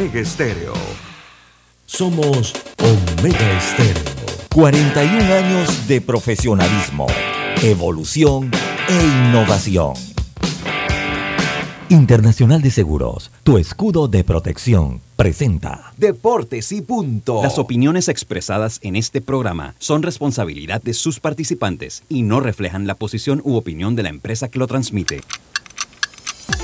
Omega Estéreo. Somos Omega Estéreo. 41 años de profesionalismo, evolución e innovación. Internacional de Seguros, tu escudo de protección, presenta Deportes y punto. Las opiniones expresadas en este programa son responsabilidad de sus participantes y no reflejan la posición u opinión de la empresa que lo transmite.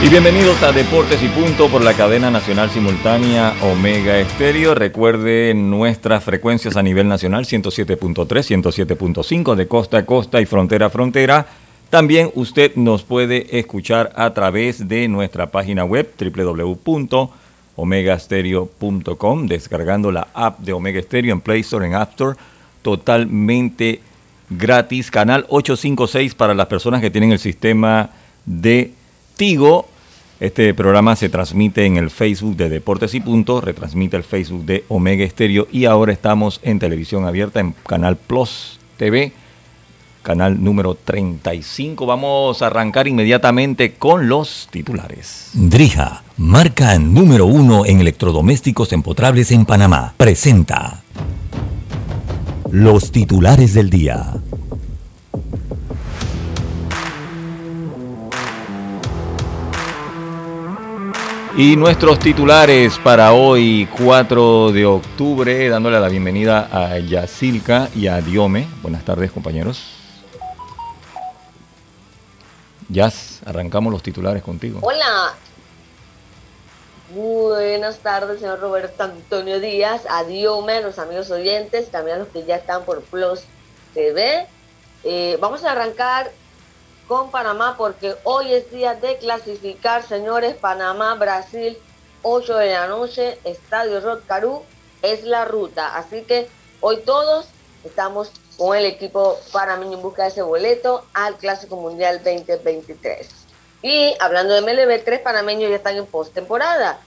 Y bienvenidos a Deportes y Punto por la cadena nacional simultánea Omega Estéreo. Recuerde nuestras frecuencias a nivel nacional 107.3, 107.5 de costa a costa y frontera a frontera. También usted nos puede escuchar a través de nuestra página web www.omegastereo.com descargando la app de Omega Stereo en Play Store, en App Store, totalmente gratis. Canal 856 para las personas que tienen el sistema de Este programa se transmite en el Facebook de Deportes y Punto, retransmite el Facebook de Omega Estéreo y ahora estamos en televisión abierta en Canal Plus TV, canal número 35. Vamos a arrancar inmediatamente con los titulares. Drija, marca número uno en electrodomésticos empotrables en Panamá, presenta los titulares del día. Y nuestros titulares para hoy, 4 de octubre, dándole la bienvenida a Yacilca y a Diome. Buenas tardes, compañeros. Yas, arrancamos los titulares contigo. Hola. Buenas tardes, señor Roberto Antonio Díaz, a Diome, a los amigos oyentes, también a los que ya están por Plus TV. Eh, vamos a arrancar con Panamá porque hoy es día de clasificar, señores. Panamá, Brasil, 8 de la noche, Estadio Rotcarú es la ruta. Así que hoy todos estamos con el equipo panameño en busca de ese boleto al Clásico Mundial 2023. Y hablando de MLB, tres panameños ya están en postemporada.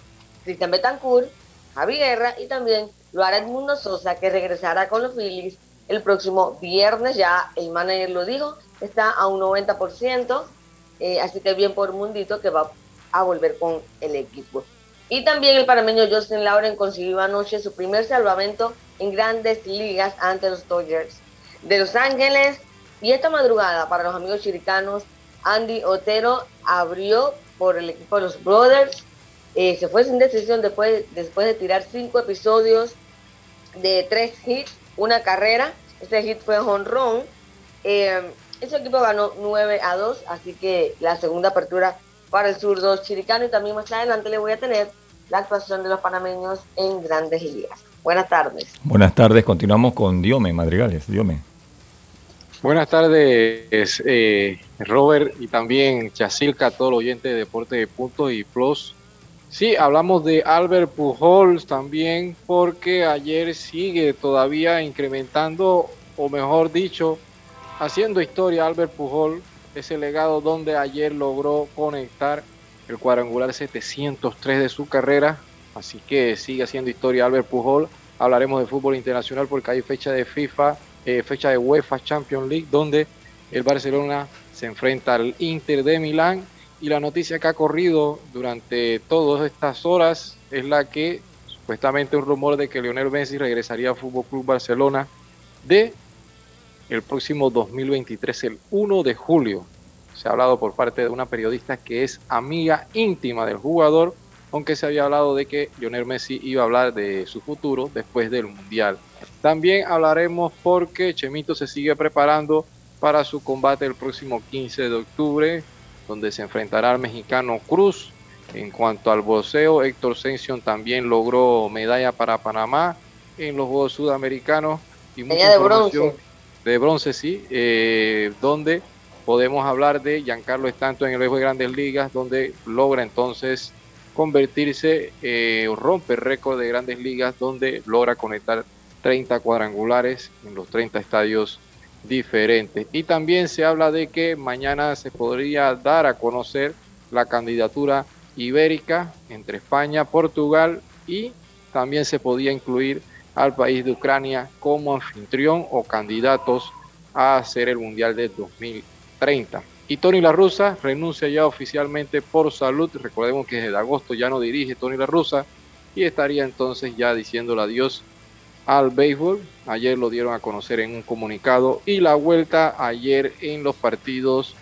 Cristian Betancourt, Javi Guerra y también lo Edmundo Sosa, que regresará con los Phillies el próximo viernes. Ya el manager lo dijo, está a un 90%, eh, así que bien por Mundito que va a volver con el equipo. Y también el panameño Justin Lauren consiguió anoche su primer salvamento en grandes ligas ante los Dodgers de Los Ángeles. Y esta madrugada, para los amigos chiricanos, Andy Otero abrió por el equipo de los Brothers. Eh, se fue sin decisión después, después de tirar cinco episodios de tres hits, una carrera. Este hit fue honrón. Eh, ese equipo ganó 9 a 2, así que la segunda apertura para el zurdo chiricano y también más adelante le voy a tener la actuación de los panameños en grandes ligas. Buenas tardes. Buenas tardes, continuamos con Diome Madrigales. Diome. Buenas tardes, eh, Robert y también Chacilca, todo el oyente de Deporte de Punto y Plus. Sí, hablamos de Albert Pujols también porque ayer sigue todavía incrementando, o mejor dicho, haciendo historia Albert Pujol, ese legado donde ayer logró conectar el cuadrangular 703 de su carrera. Así que sigue haciendo historia Albert Pujol. Hablaremos de fútbol internacional porque hay fecha de FIFA, eh, fecha de UEFA Champions League, donde el Barcelona se enfrenta al Inter de Milán. Y la noticia que ha corrido durante todas estas horas es la que supuestamente un rumor de que Lionel Messi regresaría al Fútbol Club Barcelona de el próximo 2023, el 1 de julio. Se ha hablado por parte de una periodista que es amiga íntima del jugador, aunque se había hablado de que Lionel Messi iba a hablar de su futuro después del Mundial. También hablaremos porque Chemito se sigue preparando para su combate el próximo 15 de octubre, donde se enfrentará al mexicano Cruz En cuanto al boxeo, Héctor Sension también logró medalla para Panamá en los Juegos Sudamericanos. Y de bronce. De bronce, sí, eh, donde podemos hablar de Giancarlo Estanto en el juego de Grandes Ligas, donde logra entonces convertirse, eh, rompe el récord de Grandes Ligas, donde logra conectar 30 cuadrangulares en los 30 estadios diferentes. Y también se habla de que mañana se podría dar a conocer la candidatura ibérica entre España, Portugal y también se podía incluir al país de Ucrania como anfitrión o candidatos a hacer el Mundial de 2030. Y Tony La Russa renuncia ya oficialmente por salud. Recordemos que desde agosto ya no dirige Tony La Russa y estaría entonces ya diciéndole adiós al béisbol. Ayer lo dieron a conocer en un comunicado y la vuelta ayer en los partidos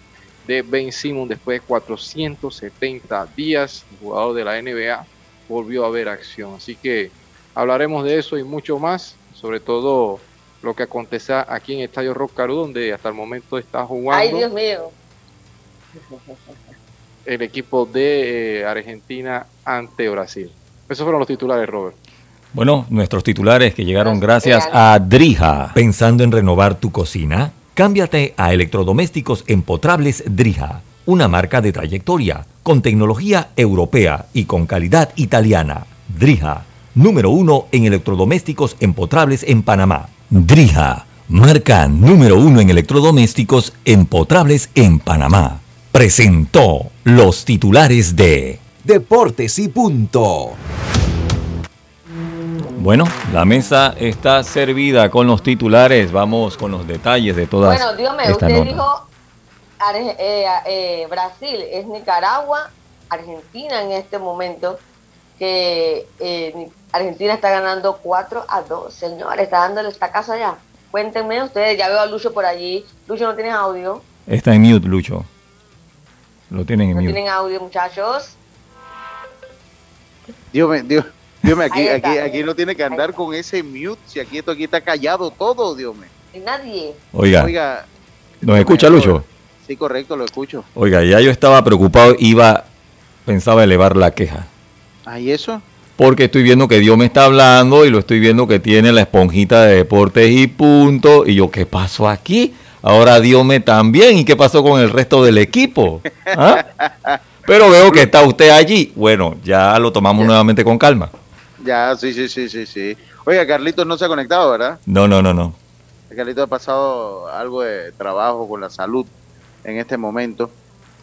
de Ben Simon después de 470 días, el jugador de la NBA volvió a ver acción. Así que hablaremos de eso y mucho más, sobre todo lo que acontece aquí en Estadio Rock Caru, donde hasta el momento está jugando. Ay, Dios mío. El equipo de eh, Argentina ante Brasil. Esos fueron los titulares, Robert. Bueno, nuestros titulares que llegaron gracias a Drija. ¿Pensando en renovar tu cocina? Cámbiate a Electrodomésticos Empotrables Drija, una marca de trayectoria, con tecnología europea y con calidad italiana. Drija, número uno en electrodomésticos empotrables en Panamá. Drija, marca número uno en electrodomésticos empotrables en Panamá. Presentó los titulares de Deportes y Punto. Bueno, la mesa está servida con los titulares. Vamos con los detalles de todas. Bueno, dígame, usted dijo eh, eh, Brasil, es Nicaragua, Argentina en este momento, que eh, Argentina está ganando 4 a 2. Señor, está dándole esta casa ya. Cuéntenme ustedes, ya veo a Lucho por allí. Lucho, ¿no tienes audio? Está en mute, Lucho. Lo tienen en ¿No mute. tienen audio, muchachos? Dios mío, Dios. Dios mío, aquí, aquí, aquí no tiene que andar con ese mute, si aquí esto aquí está callado todo, Dios mío. Nadie. Oiga, Oiga, ¿nos escucha Lucho? sí, correcto, lo escucho. Oiga, ya yo estaba preocupado, iba, pensaba elevar la queja. ¿Ah, y eso? Porque estoy viendo que Dios me está hablando y lo estoy viendo que tiene la esponjita de deportes y punto. Y yo, ¿qué pasó aquí? Ahora Dios me también. ¿Y qué pasó con el resto del equipo? ¿Ah? Pero veo que está usted allí. Bueno, ya lo tomamos nuevamente con calma. Ya, sí, sí, sí, sí, sí. Oiga, Carlitos no se ha conectado, ¿verdad? No, no, no, no. Carlitos ha pasado algo de trabajo con la salud en este momento.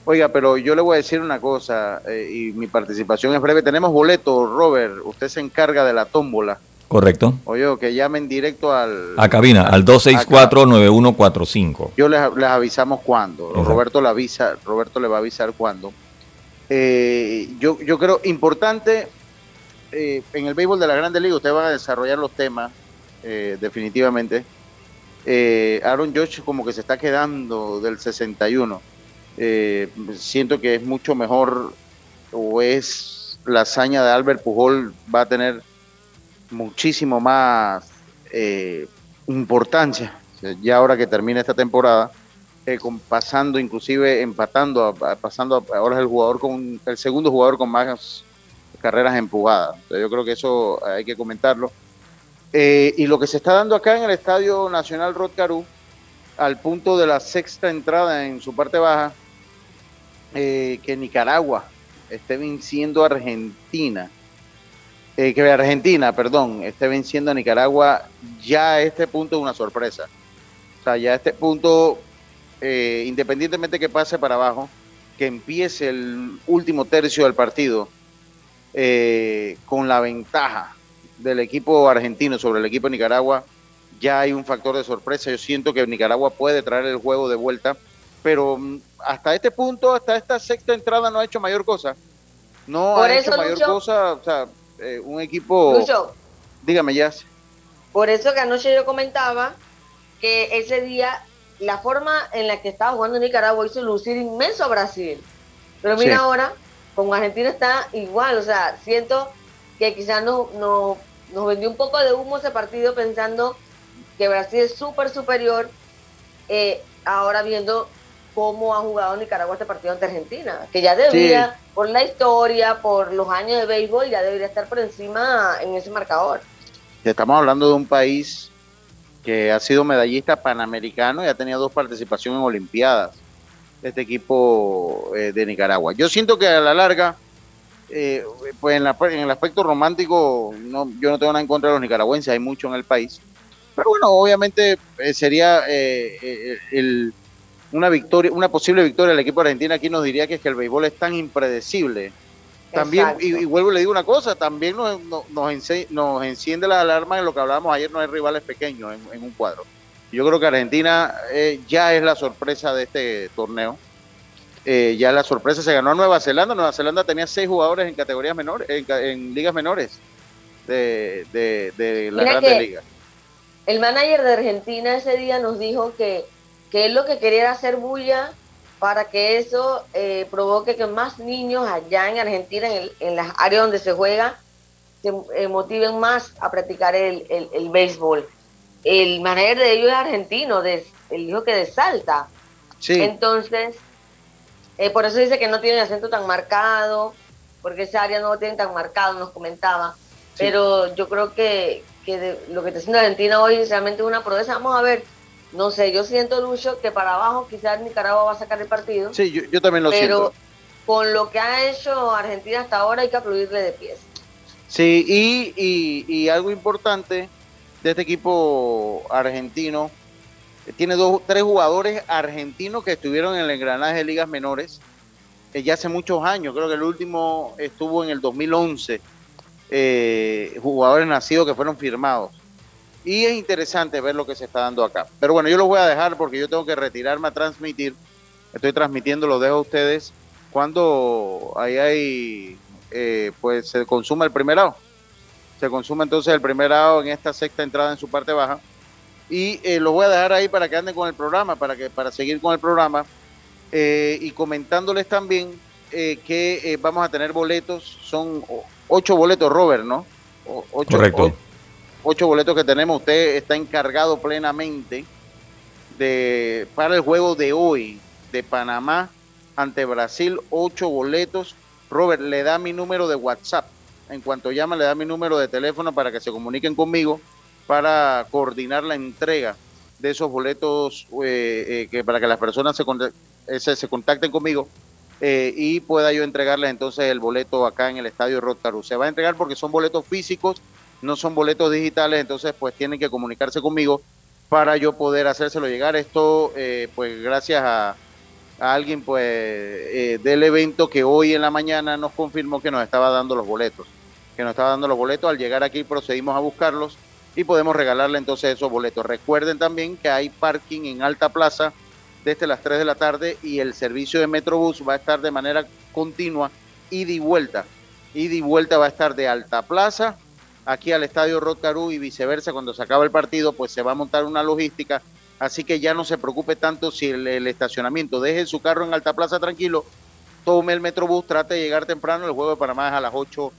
Oiga, pero yo le voy a decir una cosa, eh, y mi participación es breve. Tenemos boletos, Robert. Usted se encarga de la tómbola. Correcto. Oye, que llamen directo al... A cabina, al 264-9145. Yo les, les avisamos cuándo. Roberto le avisa, Roberto le va a avisar cuándo. Eh, yo, yo creo importante eh, en el béisbol de la Grande Liga, ustedes van a desarrollar los temas eh, definitivamente. Eh, Aaron Josh como que se está quedando del 61. Eh, siento que es mucho mejor o es la hazaña de Albert Pujol va a tener muchísimo más eh, importancia ya ahora que termina esta temporada con- pasando inclusive empatando a- pasando a- ahora es el jugador con el segundo jugador con más carreras empujadas. Entonces, yo creo que eso hay que comentarlo. Eh, y lo que se está dando acá en el Estadio Nacional Rod Caru al punto de la sexta entrada en su parte baja eh, que Nicaragua esté venciendo a Argentina. Eh, que Argentina, perdón, esté venciendo a Nicaragua, ya a este punto es una sorpresa. O sea, ya a este punto, eh, independientemente que pase para abajo, que empiece el último tercio del partido eh, con la ventaja del equipo argentino sobre el equipo de Nicaragua, ya hay un factor de sorpresa. Yo siento que Nicaragua puede traer el juego de vuelta, pero mm, hasta este punto, hasta esta sexta entrada no ha hecho mayor cosa. No Por ha eso, hecho mayor Lucho- cosa, o sea, eh, un equipo... Lucho, Dígame, ya. por eso que anoche yo comentaba que ese día la forma en la que estaba jugando Nicaragua hizo lucir inmenso a Brasil. Pero mira Sí. ahora, con Argentina está igual, o sea, siento que quizás no, no- nos vendió un poco de humo ese partido pensando que Brasil es súper superior, eh, ahora viendo cómo ha jugado Nicaragua este partido ante Argentina, que ya debía, por la historia, por los años de béisbol, ya debería estar por encima en ese marcador. Estamos hablando de un país que ha sido medallista panamericano y ha tenido dos participaciones en Olimpiadas, este equipo eh, de Nicaragua. Yo siento que a la larga, eh, pues en, en, el aspecto romántico, no, yo no tengo nada en contra de los nicaragüenses, hay mucho en el país, pero bueno, obviamente eh, sería el una victoria, una posible victoria del equipo argentino aquí nos diría que es que el béisbol es tan impredecible. También, y, vuelvo y le digo una cosa, también nos, nos, enciende la alarma en lo que hablábamos ayer, no hay rivales pequeños en, un cuadro. Yo creo que Argentina eh, ya es la sorpresa de este torneo. Eh, ya la sorpresa se ganó a Nueva Zelanda. Nueva Zelanda tenía seis jugadores en categorías menores, en, ligas menores de, de, la Grande Liga. El manager de Argentina ese día nos dijo que que es lo que quería hacer bulla para que eso eh, provoque que más niños allá en Argentina, en, las áreas donde se juega, se eh, motiven más a practicar el, el, béisbol. El manager de ellos es argentino, de, el hijo que de Salta. Sí. Entonces, eh, por eso dice que no tiene acento tan marcado, porque esa área no lo tiene tan marcado, nos comentaba. Pero yo creo que, que lo que está haciendo Argentina hoy realmente es una proeza. Vamos a ver no sé, yo siento, Lucho, que para abajo quizás Nicaragua va a sacar el partido. Sí, yo, también lo siento. Pero con lo que ha hecho Argentina hasta ahora hay que aplaudirle de pies. Sí, y, y, algo importante de este equipo argentino, tiene dos, tres jugadores argentinos que estuvieron en el engranaje de ligas menores eh, ya hace muchos años, creo que el último estuvo en el 2011, eh, jugadores nacidos que fueron firmados. Y es interesante ver lo que se está dando acá. Pero bueno, yo lo voy a dejar porque yo tengo que retirarme a transmitir. Estoy transmitiendo, lo dejo a ustedes. Cuando ahí hay, eh, pues se consuma el primer out. Se consume entonces el primer out en esta sexta entrada en su parte baja. Y eh, lo voy a dejar ahí para que anden con el programa, para, que, para seguir con el programa. Eh, y comentándoles también que vamos a tener boletos. Son ocho boletos, Robert, ¿no? ocho, Correcto ocho boletos que tenemos, usted está encargado plenamente de para el juego de hoy de Panamá ante Brasil, ocho boletos. Robert, le da mi número de WhatsApp. En cuanto llama, le da mi número de teléfono para que se comuniquen conmigo para coordinar la entrega de esos boletos eh, eh, que para que las personas se, eh, se, contacten conmigo y pueda yo entregarles entonces el boleto acá en el estadio Rotaru. Se va a entregar porque son boletos físicos no son boletos digitales, entonces pues tienen que comunicarse conmigo para yo poder hacérselo llegar. Esto pues gracias a, alguien pues eh, del evento que hoy en la mañana nos confirmó que nos estaba dando los boletos, que nos estaba dando los boletos. Al llegar aquí procedimos a buscarlos y podemos regalarle entonces esos boletos. Recuerden también que hay parking en Alta Plaza desde las 3 de la tarde y el servicio de Metrobús va a estar de manera continua, ida y vuelta. Ida y vuelta va a estar de Alta Plaza aquí al Estadio Rotcarú y viceversa cuando se acaba el partido, pues se va a montar una logística, así que ya no se preocupe tanto si el, estacionamiento, deje su carro en Alta Plaza tranquilo, tome el Metrobús, trate de llegar temprano, el juego de Panamá es a las 8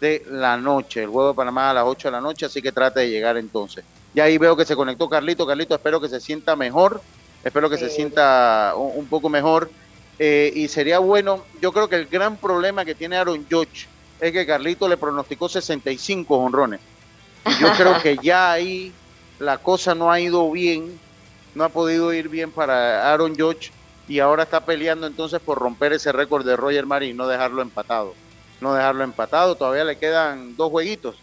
de la noche, el juego de Panamá es a las 8 de la noche, así que trate de llegar entonces. Y ahí veo que se conectó Carlito, Carlito, espero que se sienta mejor, espero que se sienta un, poco mejor. Eh, y sería bueno, yo creo que el gran problema que tiene Aaron George es que Carlito le pronosticó 65 honrones. yo creo que ya ahí la cosa no ha ido bien, no ha podido ir bien para Aaron Judge y ahora está peleando entonces por romper ese récord de Roger Marín, no dejarlo empatado. No dejarlo empatado, todavía le quedan dos jueguitos.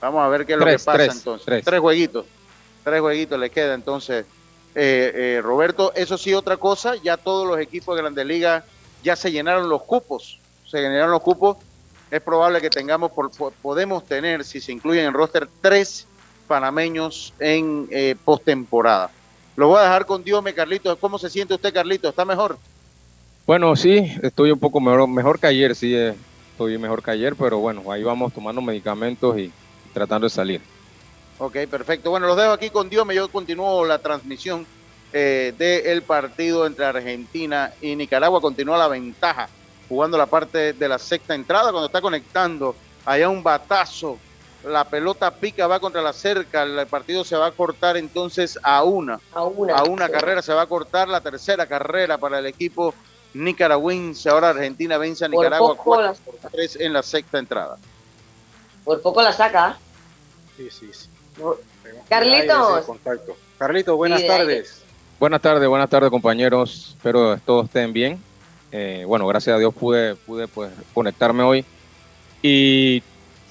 Vamos a ver qué es lo que pasa entonces. Tres. jueguitos. Tres jueguitos le queda entonces. Eh, eh, Roberto, eso sí, otra cosa, ya todos los equipos de Grandes Ligas ya se llenaron los cupos. Se llenaron los cupos es probable que tengamos, por, podemos tener, si se incluyen en el roster, tres panameños en eh, postemporada. Lo voy a dejar con Dios, me Carlito. ¿Cómo se siente usted, Carlito? ¿Está mejor? Bueno, sí, estoy un poco mejor, mejor que ayer, sí, eh, estoy mejor que ayer, pero bueno, ahí vamos tomando medicamentos y tratando de salir. Ok, perfecto. Bueno, los dejo aquí con Dios, yo continúo la transmisión eh, del partido entre Argentina y Nicaragua. Continúa la ventaja jugando la parte de la sexta entrada, cuando está conectando allá un batazo la pelota pica, va contra la cerca, el partido se va a cortar entonces a una. A una. A una carrera se va a cortar la tercera carrera para el equipo nicaragüense. Ahora Argentina vence a Por Nicaragua poco 4 la- por 3 en la sexta entrada. Por poco la saca. Sí, sí, sí. Carlitos. Carlitos, buenas Sí, tardes. Buenas tardes, buenas tardes compañeros. Espero todos estén bien. Eh, bueno, gracias a Dios pude, pude pues, conectarme hoy. Y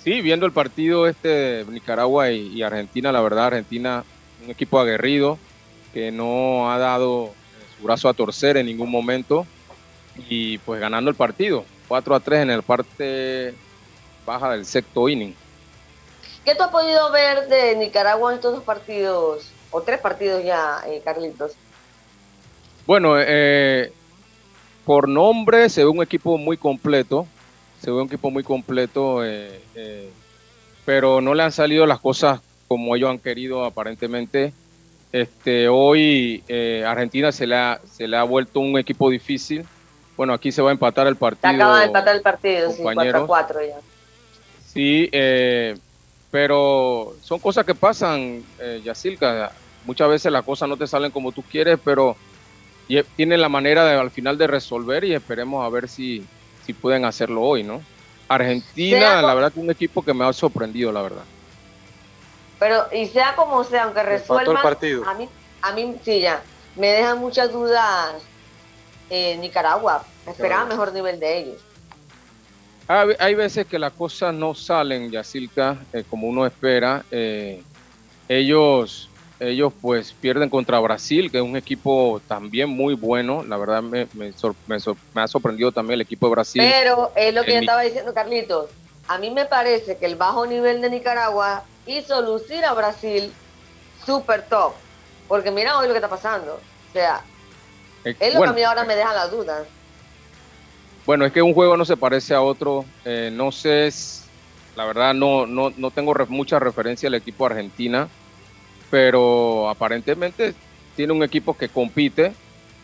sí, viendo el partido este de Nicaragua y, y Argentina, la verdad, Argentina, un equipo aguerrido que no ha dado eh, su brazo a torcer en ningún momento y pues ganando el partido, 4 a 3 en el parte baja del sexto inning. ¿Qué tú has podido ver de Nicaragua en estos dos partidos? O tres partidos ya, eh, Carlitos. Bueno, eh, por nombre se ve un equipo muy completo, se ve un equipo muy completo, eh, eh, pero no le han salido las cosas como ellos han querido aparentemente. Este, hoy eh, Argentina se le, ha, se le ha vuelto un equipo difícil. Bueno, aquí se va a empatar el Se partido. acaba de empatar el partido, sí, 4 compañeros. a 4 ya. Sí, eh, pero son cosas que pasan, eh, Yacilca. Muchas veces las cosas no te salen como tú quieres, pero tienen la manera de, al final de resolver y esperemos a ver si, si pueden hacerlo hoy, ¿no? Argentina, la verdad que un equipo que me ha sorprendido, la verdad. Pero, y sea como sea, aunque resuelvan, partido. a mí, a mí sí ya, me dejan muchas dudas eh, Nicaragua. Esperaba Claro. mejor nivel de ellos. Hay, hay veces que las cosas no salen, Yacilca, eh, como uno espera. Eh, ellos, ellos pues pierden contra Brasil, que es un equipo también muy bueno. La verdad me, me sor- me sor- me ha sorprendido también el equipo de Brasil. Pero es lo que yo estaba diciendo, Carlitos. A mí me parece que el bajo nivel de Nicaragua hizo lucir a Brasil super top. Porque mira hoy lo que está pasando. O sea, Eh, es lo bueno, que a mí ahora me deja las dudas. bueno, es que un juego no se parece a otro. eh, no sé, la verdad no, no, no tengo re- mucha referencia al equipo de Argentina, pero aparentemente tiene un equipo que compite.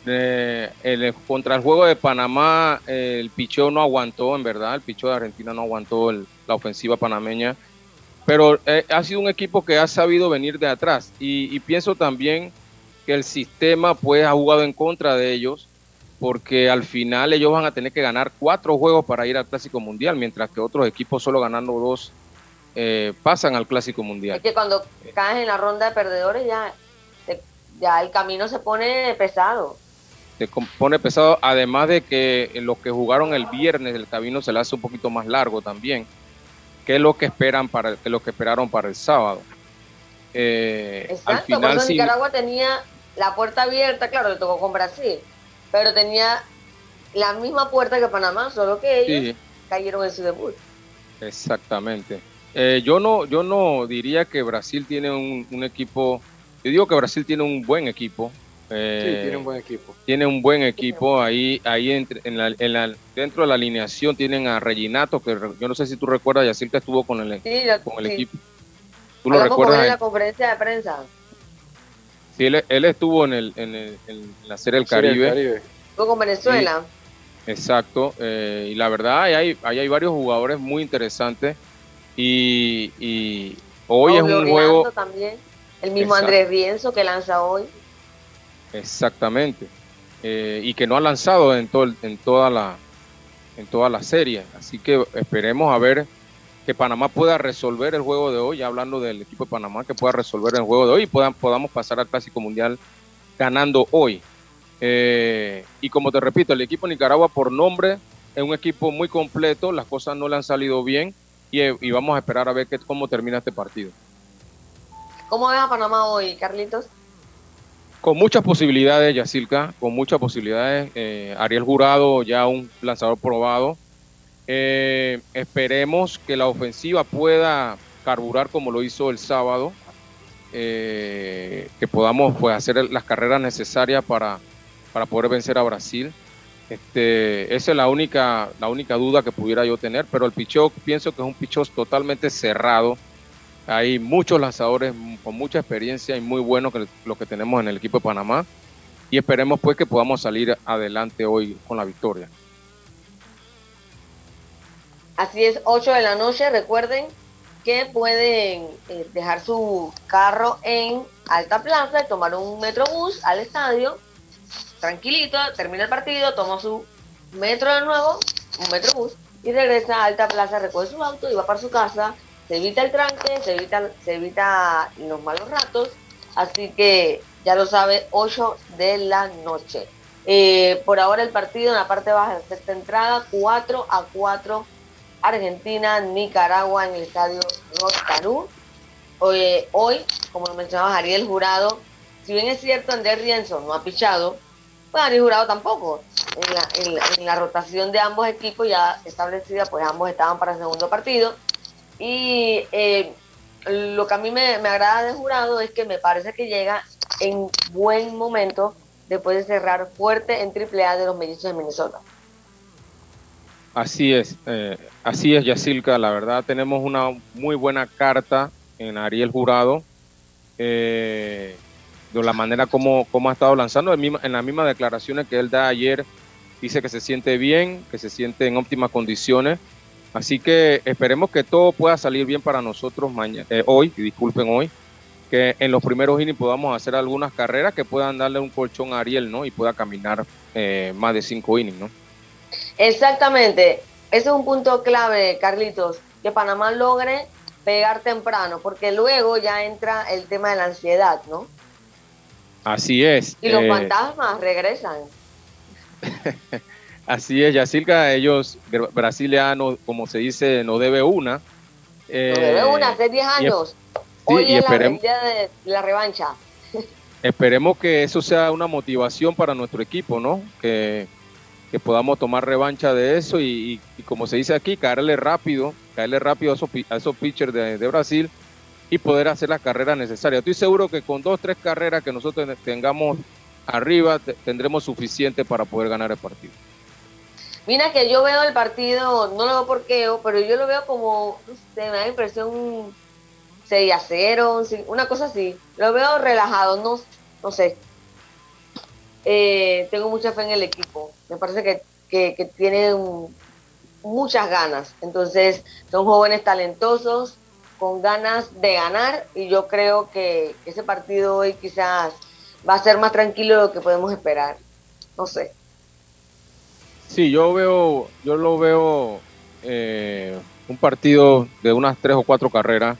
Eh, el- contra el juego de Panamá, el picheo no aguantó, en verdad, el picheo de Argentina no aguantó la ofensiva panameña, pero eh, ha sido un equipo que ha sabido venir de atrás y, y pienso también que el sistema pues ha jugado en contra de ellos porque al final ellos van a tener que ganar cuatro juegos para ir al Clásico Mundial, mientras que otros equipos solo ganando dos eh, pasan al Clásico Es Mundial. que cuando caes en la ronda de perdedores ya, te- ya el camino se pone pesado. Se pone pesado, además de que los que jugaron el viernes el camino se le hace un poquito más largo también, que es lo que esperan para que lo que esperaron para el sábado. Eh, al Exacto, por final eso sí, Nicaragua tenía la puerta abierta, claro, le tocó con Brasil, pero tenía la misma puerta que Panamá, solo que ellos sí, cayeron en su debut. Exactamente. Eh, yo no, yo no diría que Brasil tiene un, un equipo. Yo digo que Brasil tiene un buen equipo. Sí, Eh, tiene un buen equipo. tiene un buen equipo ahí, ahí entre- en la, en la- dentro de la alineación tienen a Reginato, que re- yo no sé si tú recuerdas, Yacir que estuvo con el, Sí, lo- con el sí. equipo. ¿Tú lo Hablamos con él recuerdas? en la conferencia de prensa. Sí, él, él estuvo en, el, en, el- en la Serie del Serie del Caribe. Caribe. Fue con Venezuela. Exacto, eh, y la verdad ahí hay, ahí hay varios jugadores muy interesantes y, y hoy es un juego también. El mismo Exacto. Andrés Rienzo que lanza hoy. exactamente eh, y que no ha lanzado en, todo, el- en toda la en toda la serie, así que esperemos a ver que Panamá pueda resolver el juego de hoy, ya hablando del equipo de Panamá, que pueda resolver el juego de hoy y puedan, podamos pasar al Clásico Mundial ganando hoy. Eh, y como te repito, el equipo de Nicaragua por nombre es un equipo muy completo, las cosas no le han salido bien y, y vamos a esperar a ver qué, cómo termina este partido. ¿Cómo ves a Panamá hoy, Carlitos? Con muchas posibilidades, Yacilca, con muchas posibilidades. eh, Ariel Jurado, ya un lanzador probado. Eh, esperemos que la ofensiva pueda carburar como lo hizo el sábado. eh, que podamos pues, hacer las carreras necesarias para, para poder vencer a Brasil. Este, esa es la única, la única duda que pudiera yo tener, pero el picheo pienso que es un picheo totalmente cerrado. Hay muchos lanzadores con mucha experiencia y muy buenos que lo que tenemos en el equipo de Panamá y esperemos pues que podamos salir adelante hoy con la victoria. Así es, 8 de la noche, recuerden, que pueden eh, dejar su carro en Alta Plaza, tomar un metrobús al estadio, tranquilito, termina el partido, toma su metro de nuevo, un metrobús, y regresa a Alta Plaza, recoge su auto y va para su casa, se evita el tranque, se evita, se evita los malos ratos, así que ya lo sabe, 8 de la noche. Eh, por ahora el partido en la parte baja de sexta entrada, 4 a 4 Argentina, Nicaragua en el estadio Rotarú. Hoy, hoy, como lo mencionaba Ariel Jurado, si bien es cierto Andrés Rienzo no ha pichado, pues Ariel Jurado tampoco. En la, rotación de ambos equipos ya establecida, pues ambos estaban para el segundo partido. Y eh, lo que a mí me, me agrada de Jurado es que me parece que llega en buen momento después de cerrar fuerte en AAA de los mellizos de Minnesota. Así es, eh, así es, Yacilca. La verdad, tenemos una muy buena carta en Ariel Jurado. Eh, de la manera como, como ha estado lanzando, en, las mismas declaraciones que él da ayer, dice que se siente bien, que se siente en óptimas condiciones. Así que esperemos que todo pueda salir bien para nosotros mañana, eh, hoy, y disculpen hoy, que en los primeros innings podamos hacer algunas carreras que puedan darle un colchón a Ariel, ¿no? Y pueda caminar más de cinco innings, ¿no? Exactamente. Ese es un punto clave, Carlitos, que Panamá logre pegar temprano, porque luego ya entra el tema de la ansiedad, ¿no? Así es. Y los eh, fantasmas regresan. Así es, Yacilca, ellos, brasilianos, como se dice, no debe una. no debe eh, una, hace 10 años. Hoy es la, de la revancha. esperemos que eso sea una motivación para nuestro equipo, ¿no? Que que podamos tomar revancha de eso y, como se dice aquí, caerle rápido, caerle rápido a esos, a esos pitchers de, Brasil y poder hacer las carreras necesarias. Estoy seguro que con dos, tres carreras que nosotros tengamos arriba tendremos suficiente para poder ganar el partido. Mira que yo veo el partido, no lo veo por qué, pero yo lo veo como, no sé, me da impresión 6 a 0, una cosa así. Lo veo relajado, no, no sé, eh, tengo mucha fe en el equipo. Me parece que, que, tienen muchas ganas. Entonces, son jóvenes talentosos, con ganas de ganar, y yo creo que ese partido hoy quizás va a ser más tranquilo de lo que podemos esperar. No sé. Sí, yo veo, yo lo veo eh, un partido de unas tres o cuatro carreras,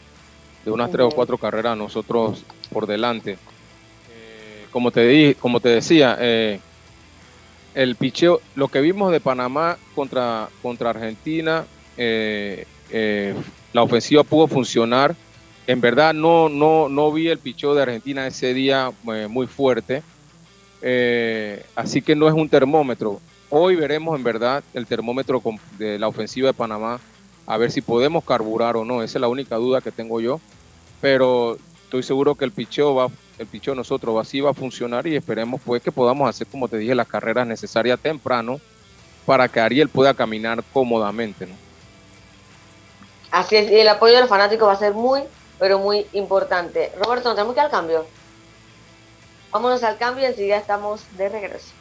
de unas tres o cuatro carreras nosotros por delante como te, di, como te decía, eh, el picheo, lo que vimos de Panamá contra, contra Argentina, eh, eh, la ofensiva pudo funcionar. En verdad no, no, no vi el picheo de Argentina ese día muy fuerte. así que no es un termómetro. Hoy veremos en verdad el termómetro de la ofensiva de Panamá, a ver si podemos carburar o no. Esa es la única duda que tengo yo. Pero estoy seguro que el picheo va el pichón nosotros así va a funcionar y esperemos pues que podamos hacer, como te dije, las carreras necesarias temprano para que Ariel pueda caminar cómodamente. ¿no? Así es, y el apoyo de los fanáticos va a ser muy, pero muy importante. Roberto, ¿nos tenemos que al cambio? Vámonos al cambio y enseguida estamos de regreso.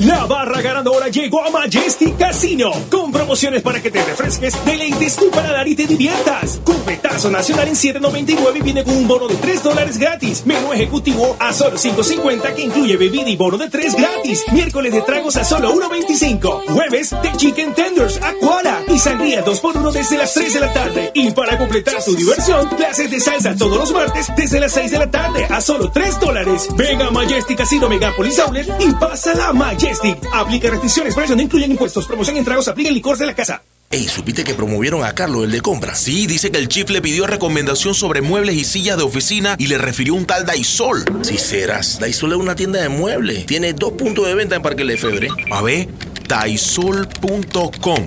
La barra ganadora llegó a Majestic Casino con promociones para que te refresques, deleites tu paladar y te diviertas. Cupetazo nacional en 7.99 viene con un bono de 3 dólares gratis. Menú ejecutivo a solo 5.50 que incluye bebida y bono de 3 gratis. Miércoles de tragos a solo 1.25. Jueves de chicken tenders, aquara y sangría 2x1 desde las 3 de la tarde. Y para completar tu diversión, clases de salsa todos los martes desde las 6 de la tarde a solo 3 dólares. Venga a Majestic Casino Megapolis Outlet y pasa la Majestic. Aplica restricciones, precios no incluyen impuestos. Promoción en tragos, aplica el licor de la casa. Ey, ¿supiste que promovieron a Carlos, el de compra? Sí, dice que el chief le pidió recomendación sobre muebles y sillas de oficina y le refirió un tal Daisol. Si serás, Daisol es una tienda de muebles. Tiene dos puntos de venta en Parque Lefebvre. A ver, daisol.com.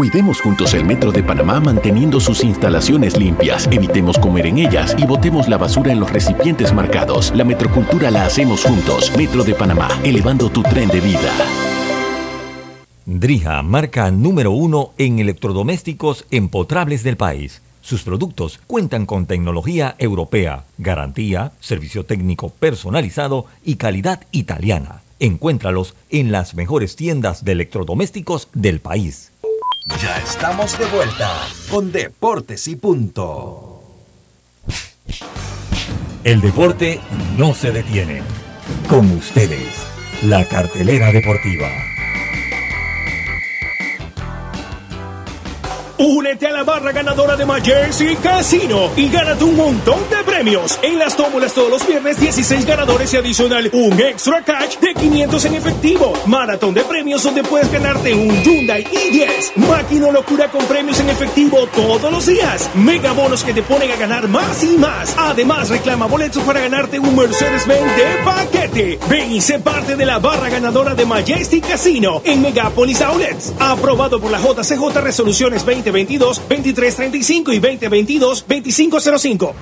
Cuidemos juntos el Metro de Panamá manteniendo sus instalaciones limpias, evitemos comer en ellas y botemos la basura en los recipientes marcados. La metrocultura la hacemos juntos. Metro de Panamá, elevando tu tren de vida. Drija, marca número uno en electrodomésticos empotrables del país. Sus productos cuentan con tecnología europea, garantía, servicio técnico personalizado y calidad italiana. Encuéntralos en las mejores tiendas de electrodomésticos del país. Ya estamos de vuelta con Deportes y Punto. El deporte no se detiene. Con ustedes, la cartelera deportiva. Únete a la barra ganadora de Majersey Casino y gánate un montón de premios. En las tómulas todos los viernes 16 ganadores y adicional un extra cash de 500 en efectivo. Maratón de premios donde puedes ganarte un Hyundai i10. Máquina locura con premios en efectivo todos los días. Mega bonos que te ponen a ganar más y más. Además reclama boletos para ganarte un Mercedes-Benz de paquete. Ven y sé parte de la barra ganadora de Majestic Casino en Megapolis Outlets. Aprobado por la JCJ Resoluciones 20 2022 2335 y 2022 2505.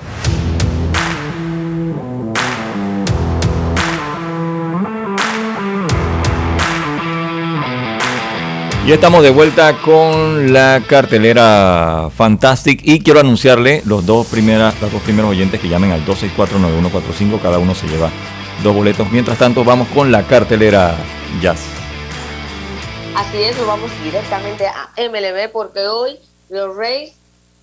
Ya estamos de vuelta con la cartelera Fantastic y quiero anunciarle los dos primeras, los dos primeros oyentes que llamen al 2649145, cada uno se lleva dos boletos. Mientras tanto, vamos con la cartelera Jazz. Así es, nos vamos directamente a MLB porque hoy los Rays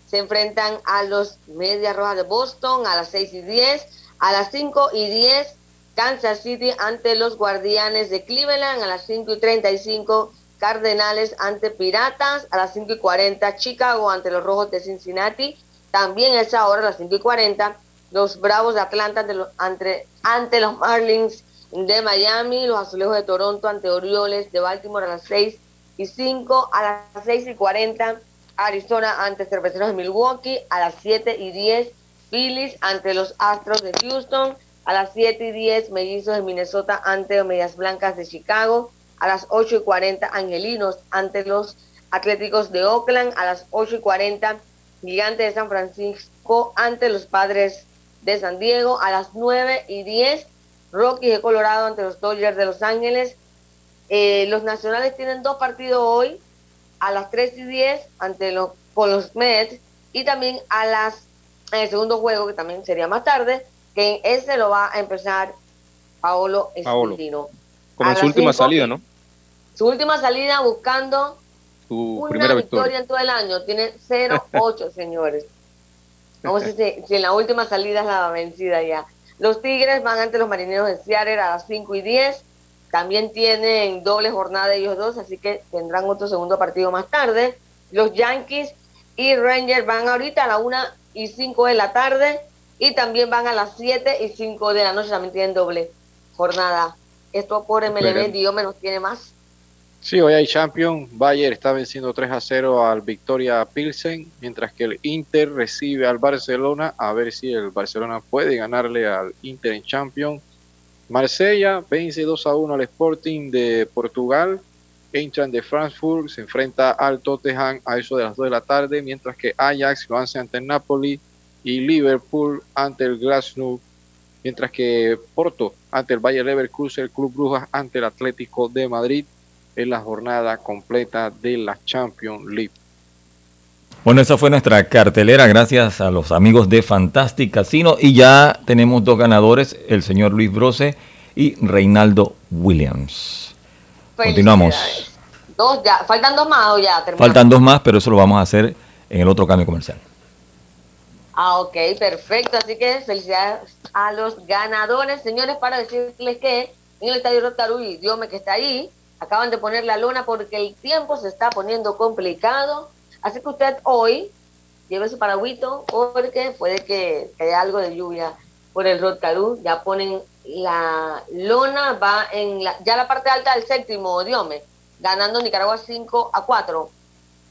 se enfrentan a los Medias Rojas de Boston a las 6 y 10, a las 5 y 10 Kansas City ante los Guardianes de Cleveland, a las 5 y 35 Cardenales ante Piratas, a las 5 y 40 Chicago ante los Rojos de Cincinnati, también a esa hora, a las 5 y 40, los Bravos de Atlanta ante los, ante, ante los Marlins de Miami, los Azulejos de Toronto ante Orioles de Baltimore a las 6 y 5, a las 6 y 40 Arizona ante Cerveceros de Milwaukee, a las 7 y 10 Phillies ante los Astros de Houston, a las 7 y 10 Mellizos de Minnesota ante Medias Blancas de Chicago, a las 8 y 40 Angelinos ante los Atléticos de Oakland, a las 8 y 40 Gigantes de San Francisco ante los Padres de San Diego, a las 9 y 10 Rockies de Colorado ante los Dodgers de Los Ángeles. Eh, los Nacionales tienen dos partidos hoy, a las 3 y 10 ante los, con los Mets y también a las en el segundo juego, que también sería más tarde, que ese lo va a empezar Paolo Escudino. Como su última salida, ¿no? Su última salida buscando su una primera victoria. en todo el año. Tiene 0-8, señores. Vamos a ver si, si en la última salida es la vencida ya. Los Tigres van ante los Marineros de Seattle a las 5 y 10. También tienen doble jornada ellos dos, así que tendrán otro segundo partido más tarde. Los Yankees y Rangers van ahorita a las 1 y 5 de la tarde y también van a las 7 y 5 de la noche, también tienen doble jornada. Esto por MLB, Dios menos tiene más. Sí, hoy hay Champion. Bayer está venciendo 3 a 0 al Victoria Pilsen, mientras que el Inter recibe al Barcelona. A ver si el Barcelona puede ganarle al Inter en Champion. Marsella vence 2 a 1 al Sporting de Portugal. Eintracht de Frankfurt se enfrenta al Tottenham a eso de las 2 de la tarde, mientras que Ajax lo hace ante el Napoli y Liverpool ante el Glasgow, mientras que Porto ante el Bayer Leverkusen, el Club Brujas ante el Atlético de Madrid en la jornada completa de la Champions League. Bueno, esa fue nuestra cartelera, gracias a los amigos de Fantastic Casino. Y ya tenemos dos ganadores, el señor Luis Brose y Reinaldo Williams. Continuamos. Dos ya, faltan dos más o ya terminamos? Faltan dos más, pero eso lo vamos a hacer en el otro cambio comercial. Ah, ok, perfecto. Así que felicidades a los ganadores, señores, para decirles que en el Estadio Rotaru y Diome que está ahí, acaban de poner la luna porque el tiempo se está poniendo complicado. Así que usted hoy lleve su paragüito porque puede que haya algo de lluvia por el Rotaru. Ya ponen la lona, va en la, ya la parte alta del séptimo Diome, ganando Nicaragua 5 a 4.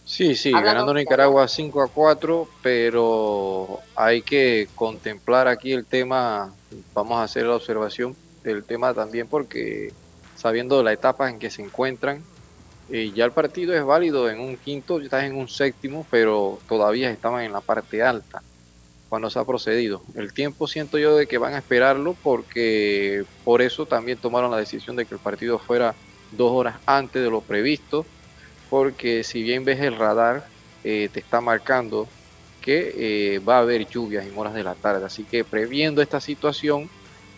Sí, sí, ganando Nicaragua 5 a 4, pero hay que contemplar aquí el tema, vamos a hacer la observación del tema también porque sabiendo la etapa en que se encuentran, eh, ya el partido es válido en un quinto, estás en un séptimo, pero todavía estaban en la parte alta cuando se ha procedido. El tiempo siento yo de que van a esperarlo porque por eso también tomaron la decisión de que el partido fuera dos horas antes de lo previsto porque si bien ves el radar, eh, te está marcando que eh, va a haber lluvias en horas de la tarde. Así que previendo esta situación,